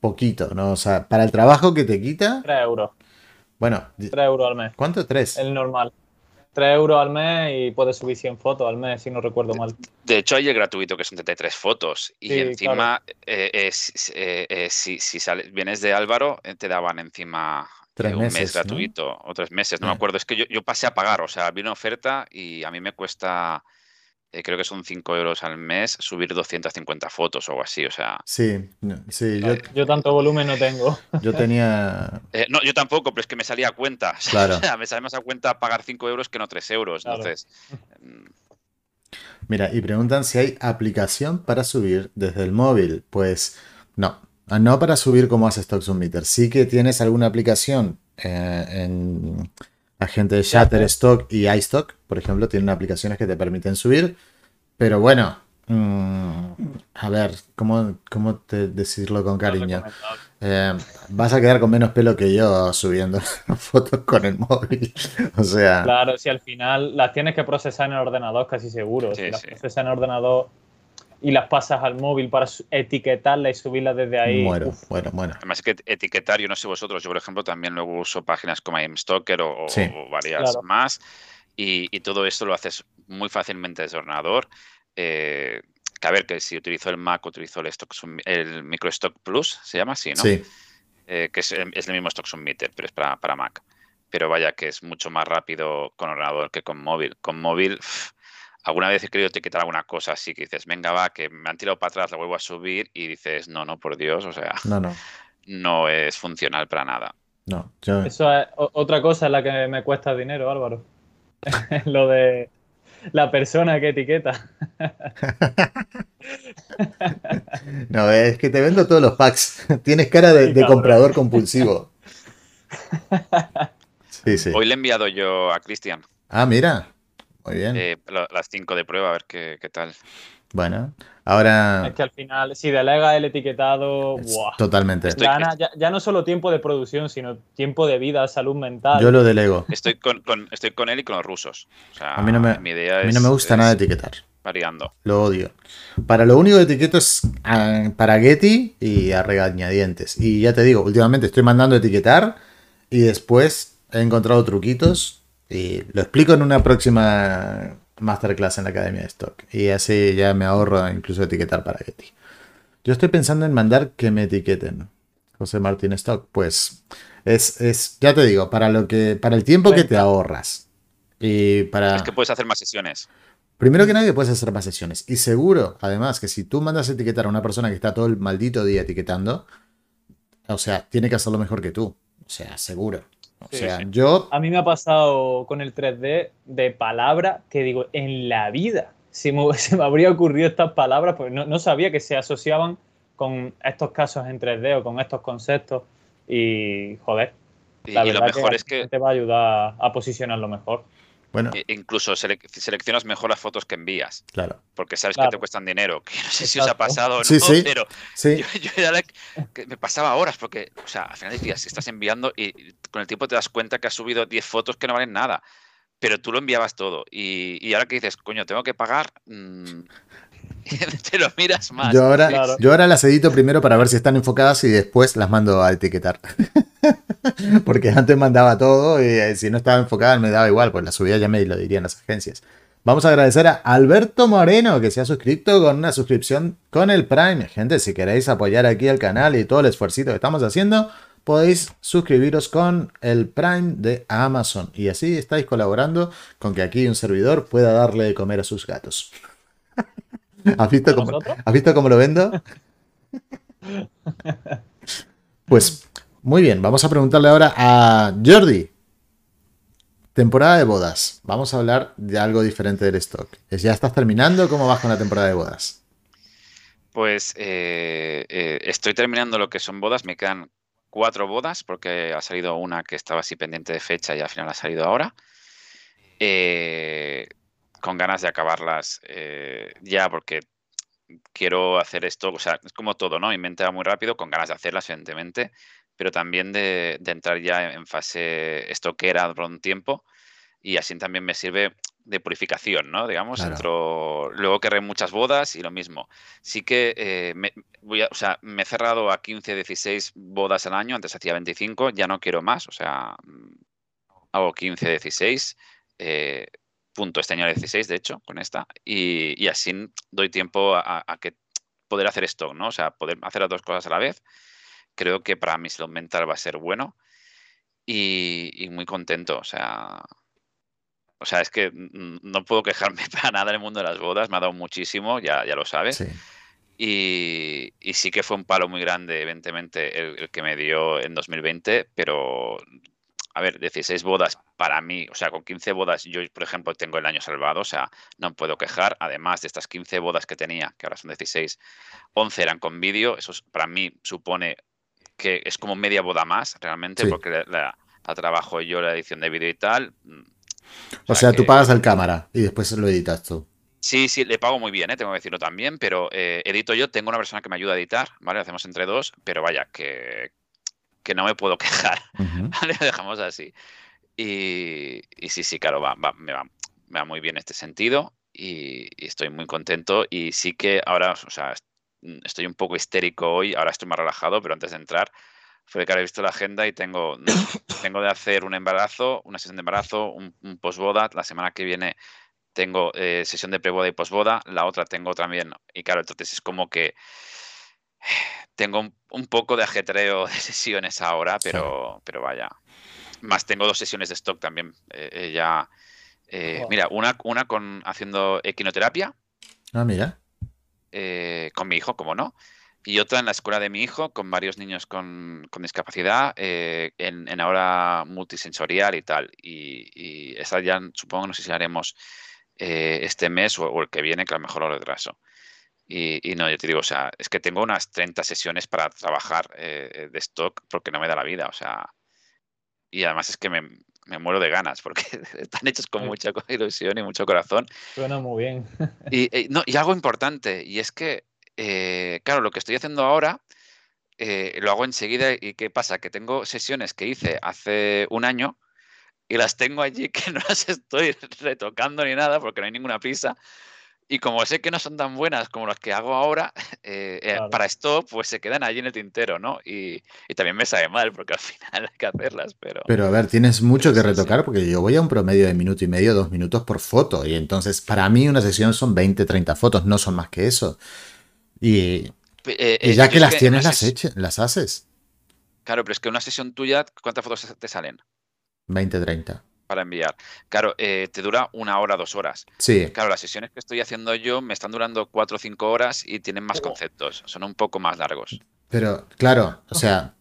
poquito, ¿no? O sea, para el trabajo que te quita. 3 euros. Bueno, 3 euros al mes. ¿Cuánto? 3. El normal. 3 euros al mes y puedes subir 100 fotos al mes, si no recuerdo mal. De hecho, hay el gratuito que son 33 fotos. Y encima, eh, eh, eh, si, si vienes de Álvaro, te daban encima Tres un meses, mes ¿no? gratuito o tres meses, no Eh. me acuerdo. Es que yo, yo pasé a pagar, o sea, vi una oferta y a mí me cuesta, eh, creo que son 5 euros al mes, subir 250 fotos o algo así, o sea. Sí, no, sí, yo, Yo tanto volumen no tengo. yo tenía. eh, no, yo tampoco, pero es que me salía a cuenta. Claro. O sea, me sale más a cuenta pagar 5 euros que no 3 euros. Claro. Entonces, Mira, y preguntan si hay aplicación para subir desde el móvil. Pues no, Ah, no para subir como hace Stock Submitter. Sí que tienes alguna aplicación eh, en la gente de Shutterstock y iStock, por ejemplo, tienen aplicaciones que te permiten subir. Pero bueno, mm, a ver, ¿cómo, cómo te decirlo con cariño? Eh, vas a quedar con menos pelo que yo subiendo fotos con el móvil. O sea, Claro, si al final las tienes que procesar en el ordenador, casi seguro. Sí, si las sí. procesas en el ordenador y las pasas al móvil para etiquetarlas y subirlas desde ahí. muero, uf, bueno, bueno. además es que etiquetar, yo no sé vosotros, yo por ejemplo también luego uso páginas como ImStalker o, o- Sí. o varias Claro. más y, y todo esto lo haces muy fácilmente desde ordenador. Eh, que a ver, que si utilizo el Mac, utilizo el, Stock el MicroStock Plus, se llama así, ¿no? Sí, eh, que es, el- es el mismo Stock Submitter, pero es para, para Mac. Pero vaya que es mucho más rápido con ordenador que con móvil. Con móvil, alguna vez he querido etiquetar alguna cosa así que dices, venga, va, que me han tirado para atrás, la vuelvo a subir y dices, no, no, por Dios, o sea, no, no, no es funcional para nada. no. Yo, Eso es otra cosa en la que me cuesta dinero, Álvaro. Lo de la persona que etiqueta. No, es que te vendo todos los packs. Tienes cara de, de comprador compulsivo. Sí, sí. Hoy le he enviado yo a Cristian Ah, mira. Muy bien. eh, lo- las cinco de prueba, a ver qué, qué tal. Bueno, ahora Es que al final, si delega el etiquetado, ¡buah! totalmente. Estoy- Gana ya, ya no solo tiempo de producción, sino tiempo de vida, salud mental. Yo lo delego. Estoy con, con- estoy con él y con los rusos. O sea, A mí no me- mi idea A mí no me gusta es nada etiquetar. variando. Lo odio. Para lo único que etiqueto es ah, para Getty y a regañadientes. Y ya te digo, últimamente estoy mandando etiquetar y después he encontrado truquitos y lo explico en una próxima masterclass en la Academia de Stock. Y así ya me ahorro incluso etiquetar para Getty. Yo estoy pensando en mandar que me etiqueten. José Martín Stock, pues es, es ya te digo, para lo que para el tiempo que te ahorras. Y para Es que puedes hacer más sesiones. Primero que nadie puedes hacer más sesiones. Y seguro, además, que si tú mandas a etiquetar a una persona que está todo el maldito día etiquetando, o sea, tiene que hacerlo mejor que tú. O sea, seguro. O Sí, sea, sí. yo. A mí me ha pasado con el 3D de palabra que digo, en la vida, si me, se me habría ocurrido estas palabras, pues no, no sabía que se asociaban con estos casos en 3D o con estos conceptos. Y, joder, Y, lo mejor es que te va a ayudar a posicionarlo mejor. Bueno, e- incluso sele- seleccionas mejor las fotos que envías, claro. porque sabes que te cuestan dinero. Que no sé si os ha pasado o no, Sí, sí. pero Sí, yo, yo era la que me pasaba horas, porque, o sea, al final si estás enviando y con el tiempo te das cuenta que has subido 10 fotos que no valen nada, pero tú lo enviabas todo. Y, y ahora que dices, coño, tengo que pagar, mm, te lo miras más. yo ahora, Claro. yo ahora las edito primero para ver si están enfocadas y después las mando a etiquetar. Porque antes mandaba todo y eh, si no estaba enfocada me daba igual, pues la subía ya me lo dirían las agencias. Vamos a agradecer a Alberto Moreno que se ha suscrito con una suscripción con el Prime. Gente, si queréis apoyar aquí el canal y todo el esfuerzo que estamos haciendo, podéis suscribiros con el Prime de Amazon. Y así estáis colaborando con que aquí un servidor pueda darle de comer a sus gatos. ¿Has visto, ¿A cómo, nosotros? ¿Has visto cómo lo vendo? Pues muy bien, vamos a preguntarle ahora a Jordi. Temporada de bodas. Vamos a hablar de algo diferente del stock. ¿Es- ¿Ya estás terminando? ¿Cómo vas con la temporada de bodas? Pues eh, eh, estoy terminando lo que son bodas, me quedan cuatro bodas porque ha salido una que estaba así pendiente de fecha y al final ha salido ahora. Eh, con ganas de acabarlas eh, ya porque quiero hacer esto, o sea, es como todo, ¿no? Va muy rápido, con ganas de hacerlas, evidentemente, pero también de, de entrar ya en fase estoquera por un tiempo y así también me sirve de purificación, ¿no? Digamos, Claro. entro, luego querré muchas bodas y lo mismo. Sí que eh, me, voy a- o sea, me he cerrado a 15, 16 bodas al año, antes hacía 25, ya no quiero más, o sea, mm, hago 15, 16, eh, punto, este año era 16, de hecho, con esta, y, y así doy tiempo a, a que poder hacer esto, ¿no? O sea, poder hacer las dos cosas a la vez. Creo que para mi salud mental va a ser bueno. y, muy contento. O sea, o sea, es que no puedo quejarme para nada en el mundo de las bodas, me ha dado muchísimo, ya, ya lo sabes. Y, sí que fue un palo muy grande, evidentemente, el, que me dio en 2020, pero, a ver, 16 bodas para mí, o sea, con 15 bodas yo, por ejemplo, tengo el año salvado, o sea, no puedo quejar. Además de estas 15 bodas que tenía, que ahora son 16, 11 eran con vídeo, eso para mí supone que es como media boda más, realmente, porque la, trabajo yo la edición de vídeo y tal. Mm, o, sea, tú pagas al cámara y después lo editas tú. Sí, sí, le pago muy bien, ¿eh? tengo que decirlo también, pero eh, edito yo, tengo una persona que me ayuda a editar, ¿vale? Hacemos entre dos, pero vaya, que, que no me puedo quejar, ¿vale? Lo dejamos así. Y, sí, sí, claro, va, me, va, me va muy bien este sentido y, estoy muy contento y sí que ahora, o sea, estoy un poco histérico hoy, ahora estoy más relajado, pero antes de entrar, fue que ahora he visto la agenda y tengo, tengo de hacer un embarazo, una sesión de embarazo, un, un posboda, la semana que viene tengo eh, sesión de preboda y posboda, la otra tengo también, y claro, entonces es como que tengo un, poco de ajetreo de sesiones ahora, pero, pero vaya. Más tengo dos sesiones de stock también. Eh, eh, ya. Mira, una, una con haciendo equinoterapia. Ah, mira. con mi hijo, como no. Y otra en la escuela de mi hijo, con varios niños con, discapacidad, en, en, ahora multisensorial y tal. Y, y esa ya supongo, no sé si haremos eh, este mes o, el que viene, que a lo mejor lo retraso. Y, no, yo te digo, o sea, es que tengo unas 30 sesiones para trabajar eh, de stock porque no me da la vida, o sea, y además es que me, muero de ganas porque están hechos con mucha ilusión y mucho corazón. Suena muy bien. y, eh, no, y algo importante, y es que, claro, lo que estoy haciendo ahora lo hago enseguida y ¿qué pasa? Que tengo sesiones que hice hace un año y las tengo allí que no las estoy retocando ni nada porque no hay ninguna prisa. Y como sé que no son tan buenas como las que hago ahora, eh, eh, para esto pues se quedan allí en el tintero, ¿no? Y, también me sabe mal porque al final hay que hacerlas, pero... Pero a ver, tienes mucho que retocar porque yo voy a un promedio de minuto y medio, dos minutos por foto. Y entonces para mí una sesión son 20, 30 fotos, no son más que eso. Y, eh, ya que las tienes, las, las haces. Claro, pero es que una sesión tuya, ¿cuántas fotos te salen? 20-30. Para enviar. Claro, eh, te dura una hora, dos horas. Sí. Claro, las sesiones que estoy haciendo yo me están durando cuatro o cinco horas y tienen más conceptos. Son un poco más largos. Pero, claro, o sea,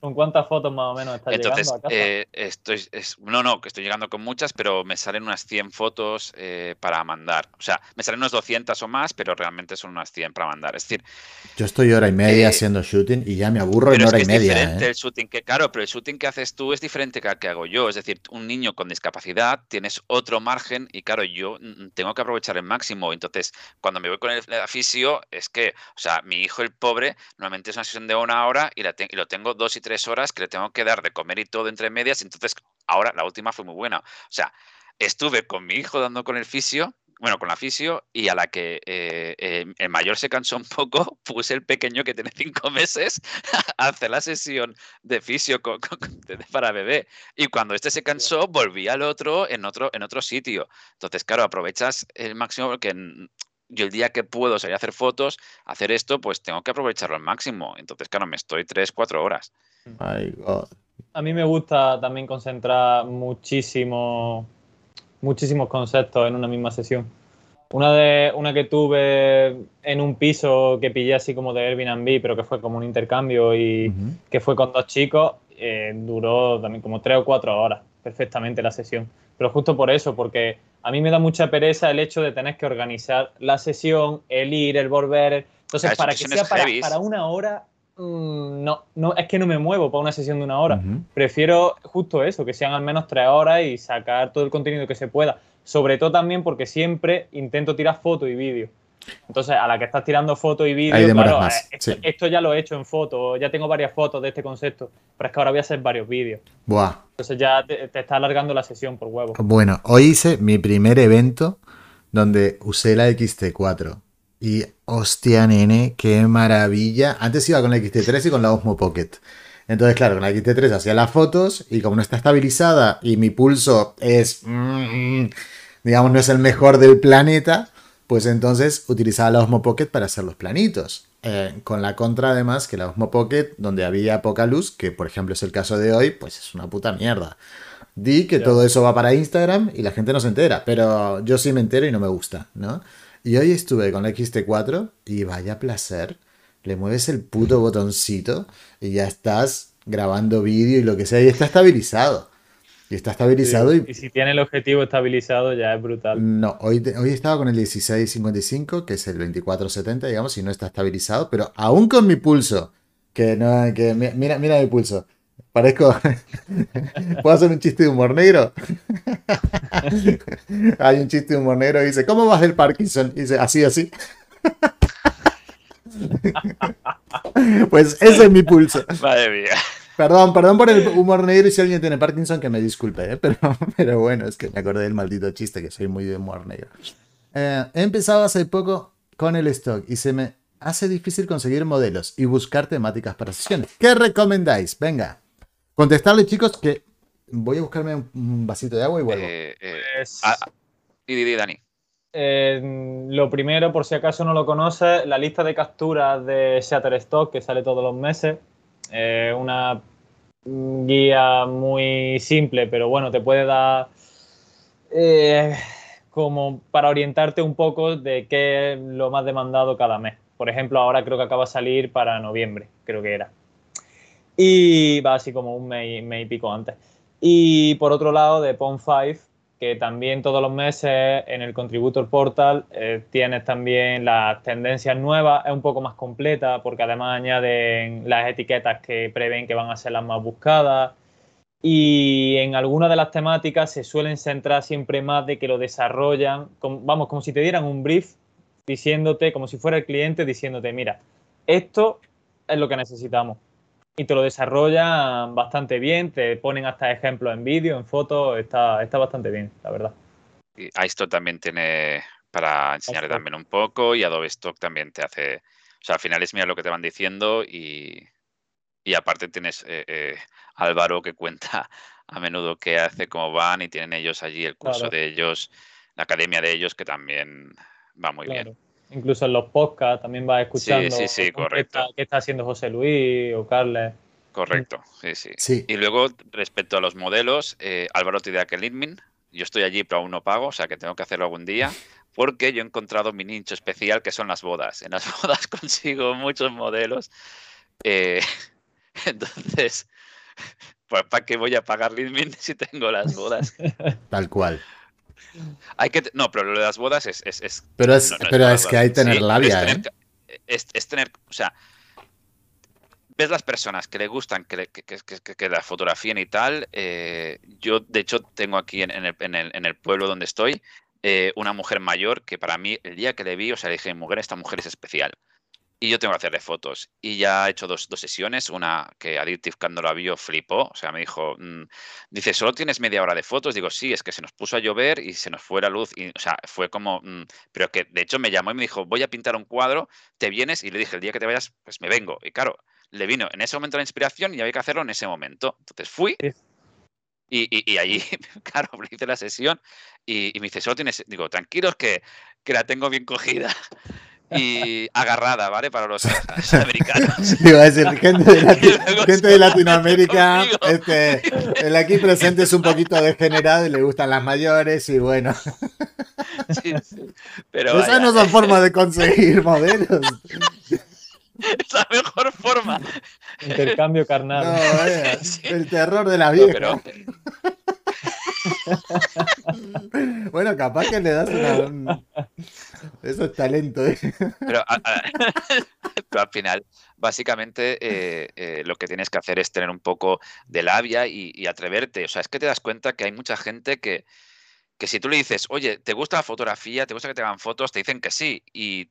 ¿Con cuántas fotos más o menos estás Entonces, llegando a casa? Eh, estoy, no, no, que estoy llegando con muchas, pero me salen unas 100 fotos eh, para mandar. O sea, me salen unas 200 o más, pero realmente son unas 100 para mandar. Es decir... Yo estoy hora y media eh, haciendo shooting y ya me aburro en hora y media. Es diferente el shooting que, claro, pero el shooting que haces tú es diferente que el que hago yo. Es decir, un niño con discapacidad tienes otro margen y, claro, yo tengo que aprovechar el máximo. Entonces, cuando me voy con el, fisio, es que, o sea, mi hijo, el pobre, normalmente es una sesión de una hora y, la y lo tengo dos y tres horas que le tengo que dar de comer y todo entre medias. Entonces, ahora la última fue muy buena. O sea, estuve con mi hijo dando con el fisio, bueno, con la fisio, y a la que eh, eh, el mayor se cansó un poco, puse el pequeño que tiene cinco meses a hacer la sesión de fisio para bebé. Y cuando este se cansó, volví al otro en otro, en otro sitio. Entonces, claro, aprovechas el máximo porque yo el día que puedo salir a hacer fotos, hacer esto, pues tengo que aprovecharlo al máximo. Entonces, claro, me estoy tres, cuatro horas. A mí me gusta también concentrar muchísimo, muchísimos conceptos en una misma sesión. Una, de, una que tuve en un piso que pillé así como de Airbnb, pero que fue como un intercambio y que fue con dos chicos, eh, duró también como tres o cuatro horas perfectamente la sesión. Pero justo por eso, porque a mí me da mucha pereza el hecho de tener que organizar la sesión, el ir, el volver. Entonces, para que sea para, para, una hora, Mm, no, no, es que no me muevo para una sesión de una hora. Prefiero justo eso, que sean al menos tres horas y sacar todo el contenido que se pueda. Sobre todo también porque siempre intento tirar foto y vídeo. Entonces, a la que estás tirando foto y vídeo, claro, eh, esto, ya lo he hecho en foto, ya tengo varias fotos de este concepto, pero es que ahora voy a hacer varios vídeos. Buah. Entonces ya te, te, está alargando la sesión por huevo. Bueno, hoy hice mi primer evento donde usé la XT4. Y hostia, nene, qué maravilla. Antes iba con la XT3 y con la Osmo Pocket. Entonces, claro, con la XT3 hacía las fotos y como no está estabilizada y mi pulso es, mm, digamos, no es el mejor del planeta, pues entonces utilizaba la Osmo Pocket para hacer los planitos. Eh, con la contra además que la Osmo Pocket, donde había poca luz, que por ejemplo es el caso de hoy, pues es una puta mierda. Di que todo eso va para Instagram y la gente no se entera, pero yo sí me entero y no me gusta, ¿no? Y hoy estuve con la XT4 y vaya placer. Le mueves el puto botoncito y ya estás grabando vídeo y lo que sea y está estabilizado. Y está estabilizado y... y... si tiene el objetivo estabilizado ya es brutal. No, hoy, hoy estaba con el 1655, que es el 2470, digamos, y no está estabilizado, pero aún con mi pulso, que no, que mira, mira mi pulso. Parezco. ¿Puedo hacer un chiste de humor negro? Hay un chiste de humor negro y dice: ¿Cómo vas del Parkinson? Y dice: Así, así. pues ese es mi pulso. Madre mía. Perdón, perdón por el humor negro y si alguien tiene Parkinson que me disculpe, ¿eh? pero, pero bueno, es que me acordé del maldito chiste que soy muy de humor negro. Eh, he empezado hace poco con el stock y se me hace difícil conseguir modelos y buscar temáticas para sesiones. ¿Qué recomendáis? Venga, contestarle chicos que voy a buscarme un vasito de agua y vuelvo. Eh, eh, pues... ah, y Dani. Eh, lo primero, por si acaso no lo conoces, la lista de capturas de Shutterstock que sale todos los meses. Eh, una guía muy simple, pero bueno, te puede dar eh, como para orientarte un poco de qué es lo más demandado cada mes. Por ejemplo, ahora creo que acaba de salir para noviembre, creo que era. Y va así como un mes, mes y pico antes. Y por otro lado, de Pond5, que también todos los meses en el Contributor Portal eh, tienes también las tendencias nuevas, es un poco más completa porque además añaden las etiquetas que prevén que van a ser las más buscadas y en algunas de las temáticas se suelen centrar siempre más de que lo desarrollan, vamos, como si te dieran un brief diciéndote, como si fuera el cliente diciéndote, mira, esto es lo que necesitamos y te lo desarrollan bastante bien, te ponen hasta ejemplos en vídeo, en fotos, está, está bastante bien, la verdad. Y esto también tiene para enseñar también un poco y Adobe Stock también te hace, o sea, al final es mira lo que te van diciendo y, y aparte tienes eh, eh, Álvaro que cuenta a menudo qué hace, cómo van y tienen ellos allí el curso de ellos, la academia de ellos que también va muy bien incluso en los podcasts también vas escuchando sí, sí, sí, correcto. Qué, está, haciendo José Luis o Carles. Correcto, sí, sí, Y luego, respecto a los modelos, eh, Álvaro te dirá que Litmin, yo estoy allí pero aún no pago, o sea que tengo que hacerlo algún día, porque yo he encontrado mi nicho especial que son las bodas. En las bodas consigo muchos modelos. Eh, entonces, pues ¿para qué voy a pagar Litmin si tengo las bodas? Tal cual. Hay que, no, pero lo de las bodas es. es, pero es, pero es que hay tener labia, es tener, ¿eh? es, tener, o sea, ves las personas que le gustan que, que, que, que la fotografíen y tal. Eh, yo, de hecho, tengo aquí en, el, en, el, en, el, pueblo donde estoy eh, una mujer mayor que para mí, el día que le vi, o sea, le dije, mujer, esta mujer es especial y yo tengo que hacerle fotos. Y ya he hecho dos, dos sesiones, una que Addictive cuando la vio flipó, o sea, me dijo, mm", dice, ¿solo tienes media hora de fotos? Digo, sí, es que se nos puso a llover y se nos fue la luz, y, o sea, fue como, mm", pero que de hecho me llamó y me dijo, voy a pintar un cuadro, ¿te vienes? Y le dije, el día que te vayas, pues me vengo. Y claro, le vino en ese momento la inspiración y había que hacerlo en ese momento. Entonces fui. Y, y, y, allí, claro, hice la sesión y, y, me dice, solo tienes, digo, tranquilos que, que la tengo bien cogida y agarrada, ¿vale? Para los americanos. A decir, gente de, gente de Latinoamérica, este, el aquí presente es un poquito degenerado y le gustan las mayores y bueno. Sí, sí. Pero Esa no es la forma de conseguir modelos. Es la mejor forma. Intercambio carnal. No, vaya, el terror de la vieja. No, pero... bueno, capaz que le das una. Eso es talento. ¿eh? Pero, al final, básicamente, eh, eh, lo que tienes que hacer es tener un poco de labia y, atreverte. O sea, es que te das cuenta que hay mucha gente que, que si tú le dices, oye, ¿te gusta la fotografía? ¿Te gusta que te hagan fotos? Te dicen que sí. Y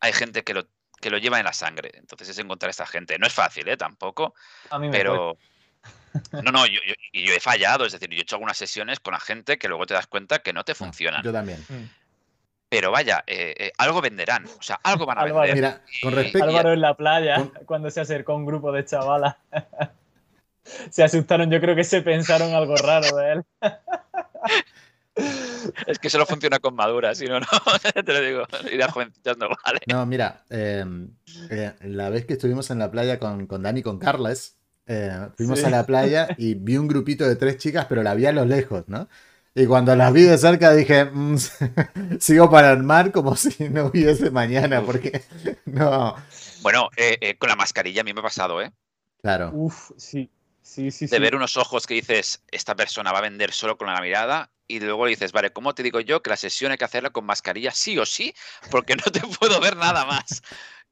hay gente que lo, que lo lleva en la sangre. Entonces es encontrar a esta gente. No es fácil, ¿eh? Tampoco. A mí me pero. No, no, yo, yo, he fallado, es decir, yo he hecho algunas sesiones con la gente que luego te das cuenta que no te ah, funcionan. Yo también. Mm. Pero vaya, eh, eh, algo venderán, o sea, algo van a vender. Mira, con respecto Álvaro en la playa, cuando se acercó un grupo de chavalas, se asustaron, yo creo que se pensaron algo raro de él. Es que solo funciona con maduras, si no, no, te lo digo, irá jovencitando, vale. No, mira, eh, la vez que estuvimos en la playa con, con Dani y con Carles, eh, fuimos Sí. a la playa y vi un grupito de tres chicas, pero la vi a lo lejos, ¿no? Y cuando las vi de cerca dije, "Mm, sigo para el mar como si no hubiese mañana, porque no, Bueno, eh, eh, con la mascarilla a mí me ha pasado, ¿eh? claro. Uf, sí. Sí, sí, De sí. ver unos ojos que dices, esta persona va a vender solo con la mirada, y luego le dices, vale, ¿cómo te digo yo que la sesión hay que hacerla con mascarilla sí o sí? Porque no te puedo ver nada más.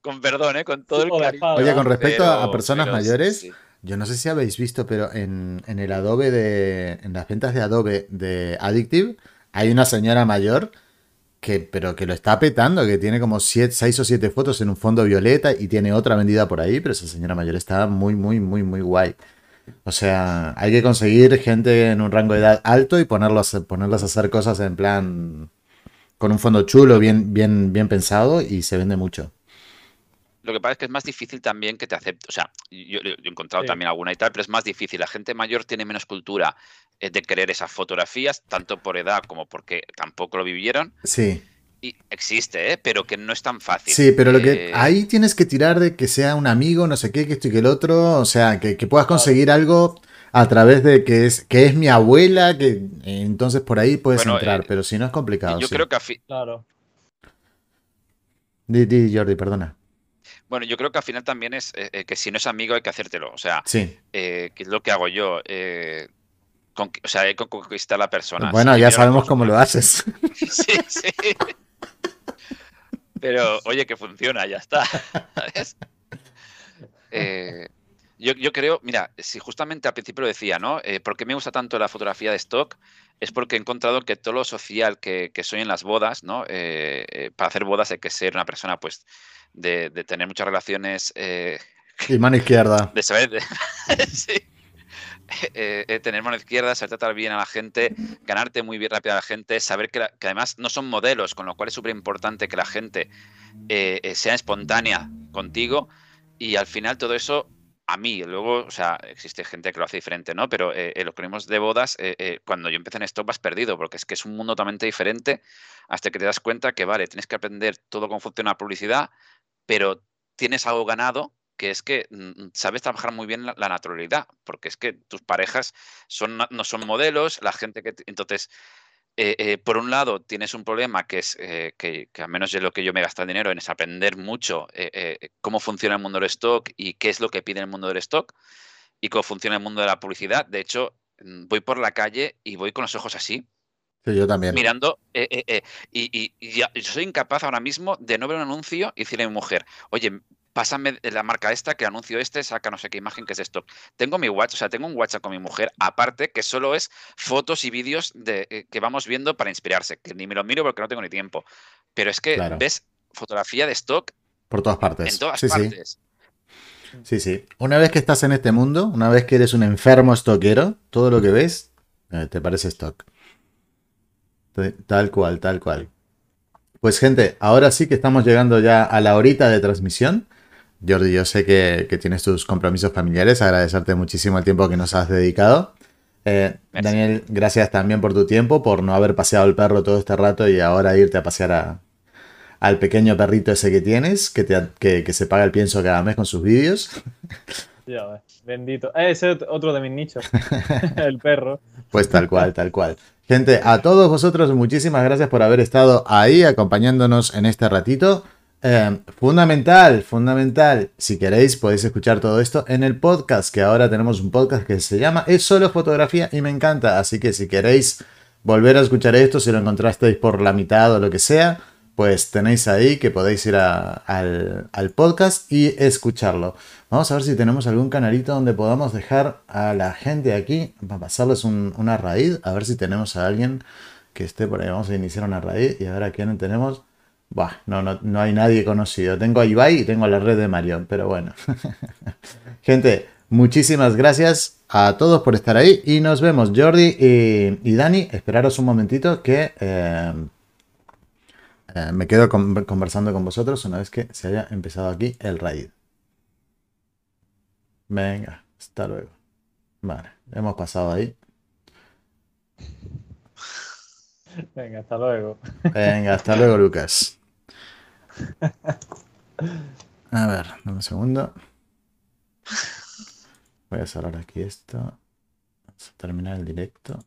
Con perdón, ¿eh? Con todo el cariño. Oye, con respecto a- a Pero- personas pero mayores, sí. Yo no sé si habéis visto, pero en, en el Adobe de. En las ventas de Adobe de Addictive, hay una señora mayor que, pero que lo está petando, que tiene como 6 o 7 fotos en un fondo violeta y tiene otra vendida por ahí, pero esa señora mayor está muy, muy, muy, muy guay. O sea, hay que conseguir gente en un rango de edad alto y ponerlos, ponerlos a hacer cosas en plan. con un fondo chulo, bien, bien, bien pensado y se vende mucho. Lo que pasa es que es más difícil también que te acepte. O sea, yo, yo he encontrado Sí. también alguna y tal, pero es más difícil. La gente mayor tiene menos cultura eh, de querer esas fotografías, tanto por edad como porque tampoco lo vivieron. Sí. Y existe, ¿eh? pero que no es tan fácil. Sí, pero lo que Eh, ahí tienes que tirar de que sea un amigo, no sé qué, que esto y que el otro, o sea, que, que puedas conseguir algo a través de que es que es mi abuela, que eh, entonces por ahí puedes Bueno, entrar, eh, pero si no es complicado. yo sí. creo que a fi- Claro. Di, di, Jordi, perdona. Bueno, yo creo que al final también es eh, eh, que si no es amigo hay que hacértelo. O sea, Sí. eh, que es lo que hago yo. eh, o sea, hay que conquistar a la persona. Bueno, Si ya sabemos cómo lo haces. Sí, sí. Pero, oye, que funciona, ya está. ¿sabes? Eh, yo, yo creo, mira, si justamente al principio lo decía, ¿no? ¿Por qué me gusta tanto la fotografía de stock? Es porque he encontrado que todo lo social que, que soy en las bodas, ¿no? Eh, eh, para hacer bodas hay que ser una persona, pues, de, de tener muchas relaciones, eh, Y mano izquierda. de saber, de- sí. Eh, eh, tener mano izquierda, saber tratar bien a la gente, ganarte muy bien rápido a la gente, saber que, la- que además no son modelos, con lo cual es súper importante que la gente eh, sea espontánea contigo y al final todo eso a mí, luego, o sea, existe gente que lo hace diferente, ¿no? Pero lo que vimos de bodas, cuando yo empecé en esto vas perdido, porque es que es un mundo totalmente diferente hasta que te das cuenta que, vale, tienes que aprender todo cómo funciona la publicidad, pero tienes algo ganado que es que mm, sabes trabajar muy bien la, naturalidad, porque es que tus parejas no son modelos, la gente que... Entonces, eh, eh, por un lado, tienes un problema que es eh, que, al menos es lo que yo me gasto el dinero en es aprender mucho cómo funciona el mundo del stock y qué es lo que pide el mundo del stock y cómo funciona el mundo de la publicidad. De hecho, mm, voy por la calle y voy con los ojos así, Sí, yo también. mirando, eh, eh, eh, y, y- y ya- yo soy incapaz ahora mismo de no ver un anuncio y decirle a mi mujer, oye, pásame la marca esta, que anuncio este saca no sé qué imagen que es de stock. Tengo mi WhatsApp, o sea, tengo un WhatsApp con mi mujer, aparte que solo es fotos y vídeos de, eh, que vamos viendo para inspirarse, que ni me lo miro porque no tengo ni tiempo. Pero es que Claro. ves fotografía de stock Por todas partes. en todas sí, sí. partes. Sí, sí. Una vez que estás en este mundo, una vez que eres un enfermo estoquero, todo lo que ves eh, te parece stock. Tal cual, tal cual. Pues gente, ahora sí que estamos llegando ya a la horita de transmisión. Jordi, yo sé que, que tienes tus compromisos familiares, agradecerte muchísimo el tiempo que nos has dedicado. Eh. Daniel, gracias también por tu tiempo, por no haber paseado el perro todo este rato y ahora irte a pasear a- al pequeño perrito ese que tienes, que, te, que, que se paga el pienso cada mes con sus vídeos. Ya ves. Bendito. Ese es otro de mis nichos. el perro. Pues tal cual, tal cual. Gente, a todos vosotros muchísimas gracias por haber estado ahí acompañándonos en este ratito. Eh, fundamental, fundamental. Si queréis podéis escuchar todo esto en el podcast, que ahora tenemos un podcast que se llama Es solo fotografía y me encanta. Así que si queréis volver a escuchar esto, si lo encontrasteis por la mitad o lo que sea, pues tenéis ahí que podéis ir al, al podcast y escucharlo. Vamos a ver si tenemos algún canalito donde podamos dejar a la gente aquí para pasarles un- una raíz. A ver si tenemos a alguien que esté por ahí. Vamos a iniciar una raíz y a ver a quién tenemos. Buah, no, no, no hay nadie conocido. Tengo a Ibai y tengo a la red de Mario, pero bueno. gente, muchísimas gracias a todos por estar ahí y nos vemos. Jordi y, y Dani, esperaros un momentito que eh, eh, me quedo conversando con vosotros una vez que se haya empezado aquí el raid. Venga, hasta luego. Vale, hemos pasado ahí. Venga, hasta luego. Venga, hasta luego, Lucas. A ver, dame un segundo. Voy a cerrar aquí esto. Vamos a terminar el directo.